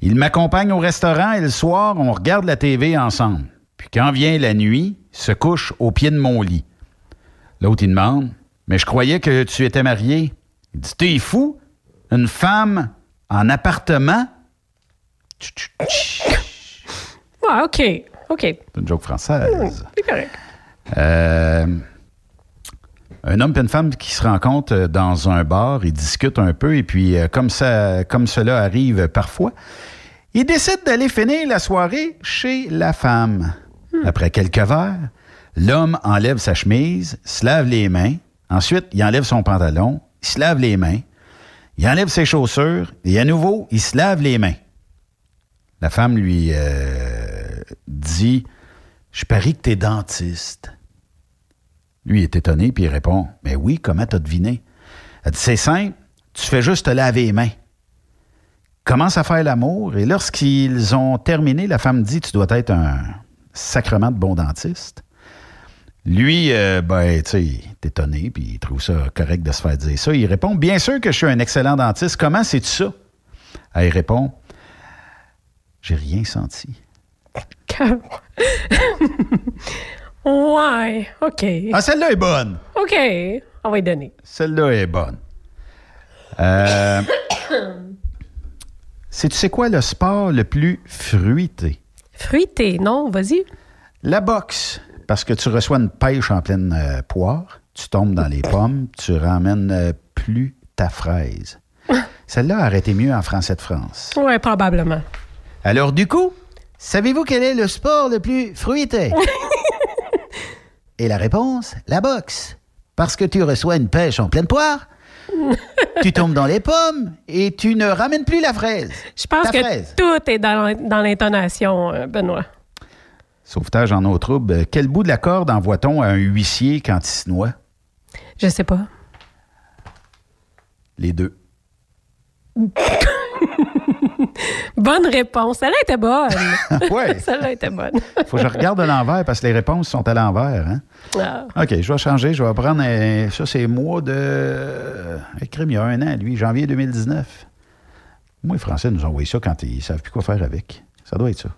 Il m'accompagne au restaurant et le soir, on regarde la TV ensemble. Puis quand vient la nuit, il se couche au pied de mon lit. L'autre, il demande Mais je croyais que tu étais marié. Il dit T'es fou Une femme en appartement Ah, OK. OK. C'est une joke française. C'est correct. Euh, un homme et une femme qui se rencontrent euh, dans un bar, ils discutent un peu, et puis, euh, comme, ça, comme cela arrive parfois, ils décident d'aller finir la soirée chez la femme. Après quelques verres, l'homme enlève sa chemise, se lave les mains, ensuite, il enlève son pantalon, il se lave les mains, il enlève ses chaussures, et à nouveau, il se lave les mains. La femme lui euh, dit Je parie que t'es dentiste. Lui est étonné, puis il répond Mais oui, comment t'as deviné Elle dit C'est simple, tu fais juste te laver les mains. Commence à faire l'amour, et lorsqu'ils ont terminé, la femme dit Tu dois être un sacrement de bon dentiste. Lui, euh, ben, tu sais, il est étonné, puis il trouve ça correct de se faire dire ça. Il répond Bien sûr que je suis un excellent dentiste. Comment sais-tu ça Elle répond J'ai rien senti. Ouais, OK. Ah, celle-là est bonne. OK, on va y donner. Celle-là est bonne. Euh, c'est tu sais quoi le sport le plus fruité? Fruité, non, vas-y. La boxe, parce que tu reçois une pêche en pleine euh, poire, tu tombes dans les pommes, tu ramènes euh, plus ta fraise. Celle-là aurait mieux en français de France. Ouais, probablement. Alors du coup, savez-vous quel est le sport le plus fruité? Et la réponse, la boxe. Parce que tu reçois une pêche en pleine poire, tu tombes dans les pommes et tu ne ramènes plus la fraise. Je pense Ta que fraise. tout est dans l'intonation, euh, Benoît. Sauvetage en eau trouble. Quel bout de la corde envoie-t-on à un huissier quand il se noie? Je sais pas. Les deux. Bonne réponse. Celle-là était bonne. Ouais. Celle-là était bonne. Faut que je regarde à l'envers parce que les réponses sont à l'envers. Hein? Ah. OK, je vais changer. Je vais prendre un- ça, c'est mois de. Écrit il y a un an, lui, janvier 2019. Moi, les Français nous ont envoyé ça quand ils ne savent plus quoi faire avec. Ça doit être ça.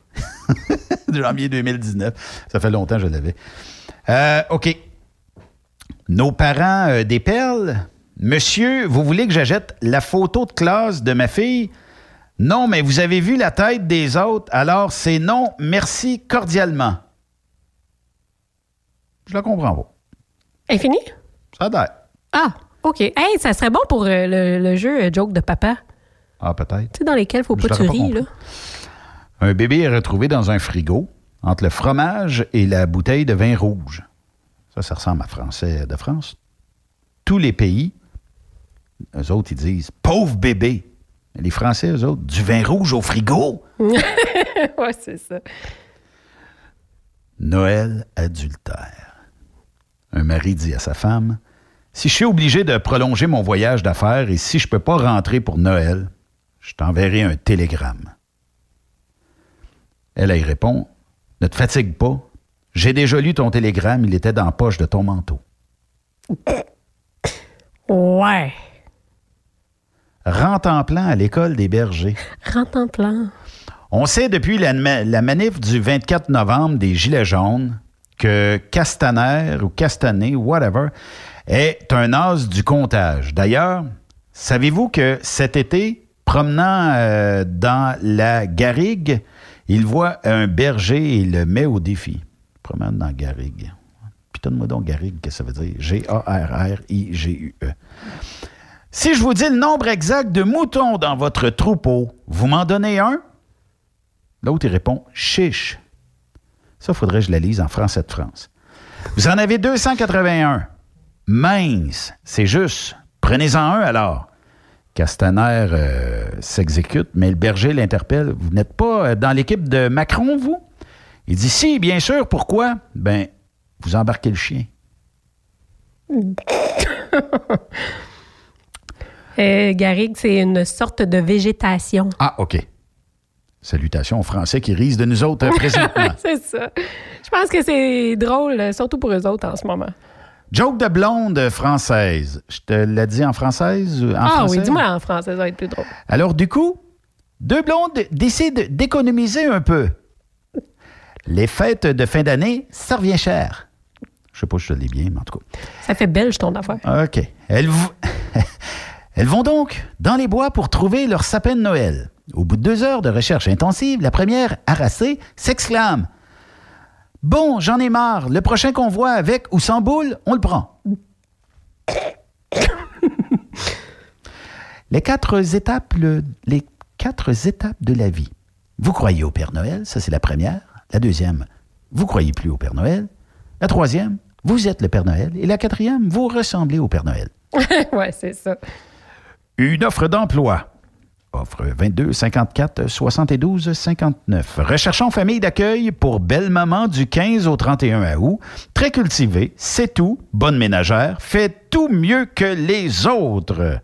janvier 2019. Ça fait longtemps que je l'avais. Euh, OK. Nos parents euh, des perles. Monsieur, vous voulez que j'achète la photo de classe de ma fille? Non, mais vous avez vu la tête des autres, alors c'est non, merci cordialement. Je la comprends pas. Finie? Ça l'air. Ah, OK. Hey, ça serait bon pour euh, le, le jeu euh, Joke de papa. Ah, peut-être. Tu sais, dans lesquels faut pas tu ris, là. Un bébé est retrouvé dans un frigo entre le fromage et la bouteille de vin rouge. Ça, ça ressemble à Français de France. Tous les pays, eux autres, ils disent pauvre bébé. Les Français, eux autres, du vin rouge au frigo. ouais, c'est ça. Noël adultère. Un mari dit à sa femme Si je suis obligé de prolonger mon voyage d'affaires et si je ne peux pas rentrer pour Noël, je t'enverrai un télégramme. Elle, elle répond Ne te fatigue pas. J'ai déjà lu ton télégramme, il était dans la poche de ton manteau. Ouais. Rentre en plan à l'école des bergers. Rentre en plan. On sait depuis la, ma- la manif du 24 novembre des Gilets jaunes que Castaner ou Castané, whatever, est un as du comptage. D'ailleurs, savez-vous que cet été, promenant euh, dans la garrigue, il voit un berger et il le met au défi. Promène dans la garrigue. Puis donne-moi donc garrigue, qu'est-ce que ça veut dire? G-A-R-R-I-G-U-E. Si je vous dis le nombre exact de moutons dans votre troupeau, vous m'en donnez un? L'autre, il répond chiche. Ça, faudrait que je la lise en français de France. Vous en avez 281. Mince, c'est juste. Prenez-en un alors. Castaner euh, s'exécute, mais le berger l'interpelle. Vous n'êtes pas euh, dans l'équipe de Macron, vous? Il dit si, bien sûr. Pourquoi? Ben, vous embarquez le chien. Euh, garrigue, c'est une sorte de végétation. Ah, OK. Salutations aux Français qui risent de nous autres euh, présentement. c'est ça. Je pense que c'est drôle, euh, surtout pour eux autres en ce moment. Joke de blonde française. Je te l'ai dit en française? ou En ah oui, dis-moi en français, ça va être plus drôle. Alors, du coup, deux blondes décident d'économiser un peu. Les fêtes de fin d'année, ça revient cher. Je sais pas si je te l'ai bien, mais en tout cas. Ça fait belge ton affaire. OK. Elles, v- Elles vont donc dans les bois pour trouver leur sapin de Noël. Au bout de deux heures de recherche intensive, la première, harassée, s'exclame Bon, j'en ai marre. Le prochain qu'on voit avec ou sans boule, on le prend. les quatre étapes, le- les quatre étapes de la vie. Vous croyez au Père Noël, ça c'est la première. La deuxième, vous croyez plus au Père Noël. La troisième, vous êtes le Père Noël. Et la quatrième, vous ressemblez au Père Noël. ouais, c'est ça. Une offre d'emploi. Offre 22 54 72 59. Recherchons famille d'accueil pour belle maman du 15 au 31 août. Très cultivée, c'est tout, bonne ménagère, fait tout mieux que les autres.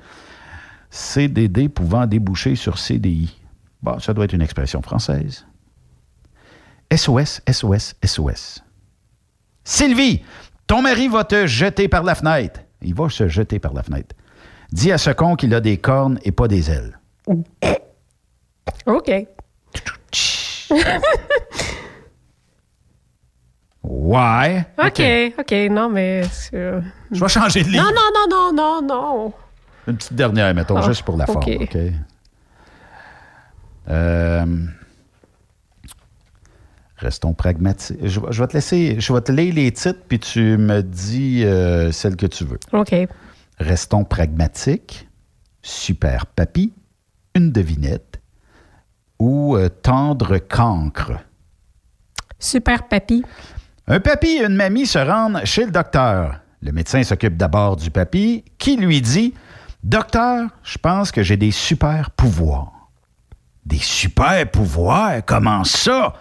CDD pouvant déboucher sur CDI. Bon, ça doit être une expression française. SOS, SOS, SOS. Sylvie, ton mari va te jeter par la fenêtre. Il va se jeter par la fenêtre. Dis à ce con qu'il a des cornes et pas des ailes. OK. Ouais. OK, OK. Non, mais. euh, Je vais changer de ligne. Non, non, non, non, non, non. Une petite dernière, mettons, Ah, juste pour la forme. OK. OK? Euh, restons pragmatiques. Je, vais- je vais te laisser, je vais te lire les titres, puis tu me dis euh, celle que tu veux. OK. Restons pragmatiques. Super papy. Une devinette. Ou euh, tendre cancre. Super papy. Un papy et une mamie se rendent chez le docteur. Le médecin s'occupe d'abord du papy, qui lui dit Docteur, je pense que j'ai des super pouvoirs. Des super pouvoirs? Comment ça?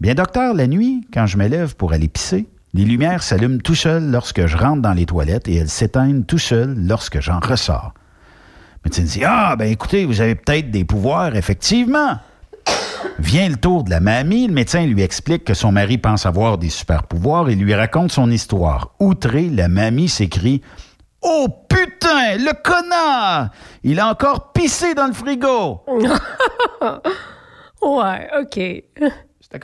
Bien, docteur, la nuit, quand je me lève pour aller pisser, les lumières s'allument tout seules lorsque je rentre dans les toilettes et elles s'éteignent tout seules lorsque j'en ressors. Le médecin dit Ah, ben écoutez, vous avez peut-être des pouvoirs, effectivement. Vient le tour de la mamie, le médecin lui explique que son mari pense avoir des super pouvoirs et lui raconte son histoire. Outrée, la mamie s'écrie Oh putain, le connard! Il a encore pissé dans le frigo! ouais, OK.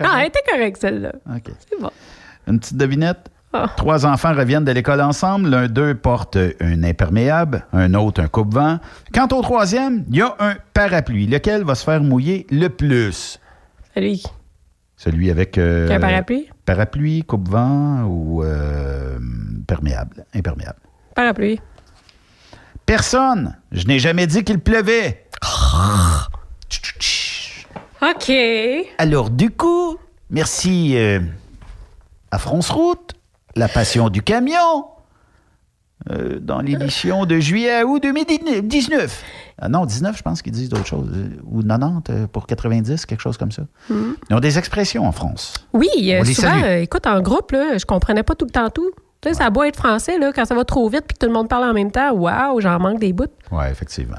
Ah, elle était correcte, celle-là. OK. C'est bon. Une petite devinette? Trois enfants reviennent de l'école ensemble. L'un d'eux porte un imperméable, un autre un coupe-vent. Quant au troisième, il y a un parapluie. Lequel va se faire mouiller le plus? Salut. Celui avec... euh, un parapluie? Parapluie, coupe-vent ou euh, perméable, imperméable. Parapluie. Personne! Je n'ai jamais dit qu'il pleuvait. OK. Alors, du coup, merci euh, à France Route, La Passion du Camion, euh, dans l'édition de juillet à août 2019. Ah non, 19, je pense qu'ils disent d'autres choses. Euh, Ou 90 euh, pour 90, quelque chose comme ça. Mhm. Ils ont des expressions en France. Oui, euh, On les souvent, euh, écoute, en groupe, là, je comprenais pas tout le temps tout. Tu sais, ça a beau être français, là, quand ça va trop vite puis que tout le monde parle en même temps, waouh, j'en manque des bouts. Oui, effectivement.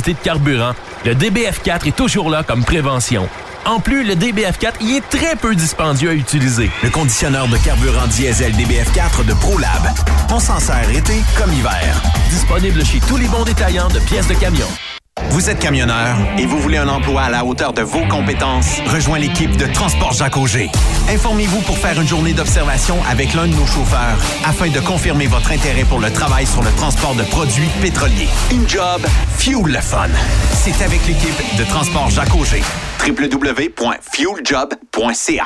de carburant, le DBF4 est toujours là comme prévention. En plus, le DBF4 y est très peu dispendieux à utiliser. Le conditionneur de carburant diesel DBF4 de ProLab. On s'en sert été comme hiver. Disponible chez tous les bons détaillants de pièces de camion. Vous êtes camionneur et vous voulez un emploi à la hauteur de vos compétences? Rejoins l'équipe de Transport Jacques Auger. Informez-vous pour faire une journée d'observation avec l'un de nos chauffeurs afin de confirmer votre intérêt pour le travail sur le transport de produits pétroliers. Une job, fuel le fun. C'est avec l'équipe de Transport Jacques Auger. www.fueljob.ca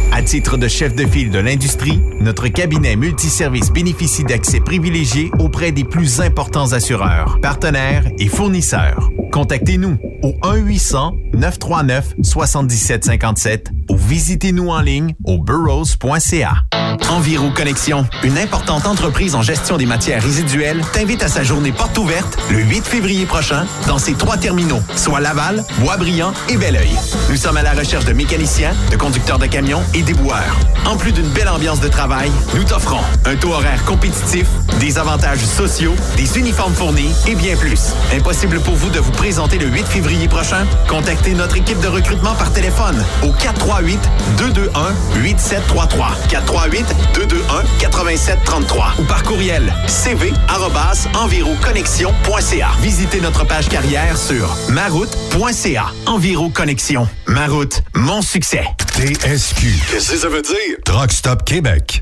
À titre de chef de file de l'industrie, notre cabinet multiservice bénéficie d'accès privilégié auprès des plus importants assureurs, partenaires et fournisseurs. Contactez-nous au 1-800-939-7757 ou visitez-nous en ligne au burrows.ca. Enviro Connexion, une importante entreprise en gestion des matières résiduelles, t'invite à sa journée porte ouverte le 8 février prochain dans ses trois terminaux, soit Laval, Boisbriand et Belleuil. Nous sommes à la recherche de mécaniciens, de conducteurs de camions et déboueurs. En plus d'une belle ambiance de travail, nous t'offrons un taux horaire compétitif, des avantages sociaux, des uniformes fournis et bien plus. Impossible pour vous de vous présenter le 8 février prochain? Contactez notre équipe de recrutement par téléphone au 438 221 8733 438 418 221 8733 ou par courriel cv@enviroconnexion.ca. Visitez notre page carrière sur maroute.ca. Enviro Connexion. Maroute, mon succès. TSQ. Qu'est-ce que ça veut dire? Truck Stop Québec.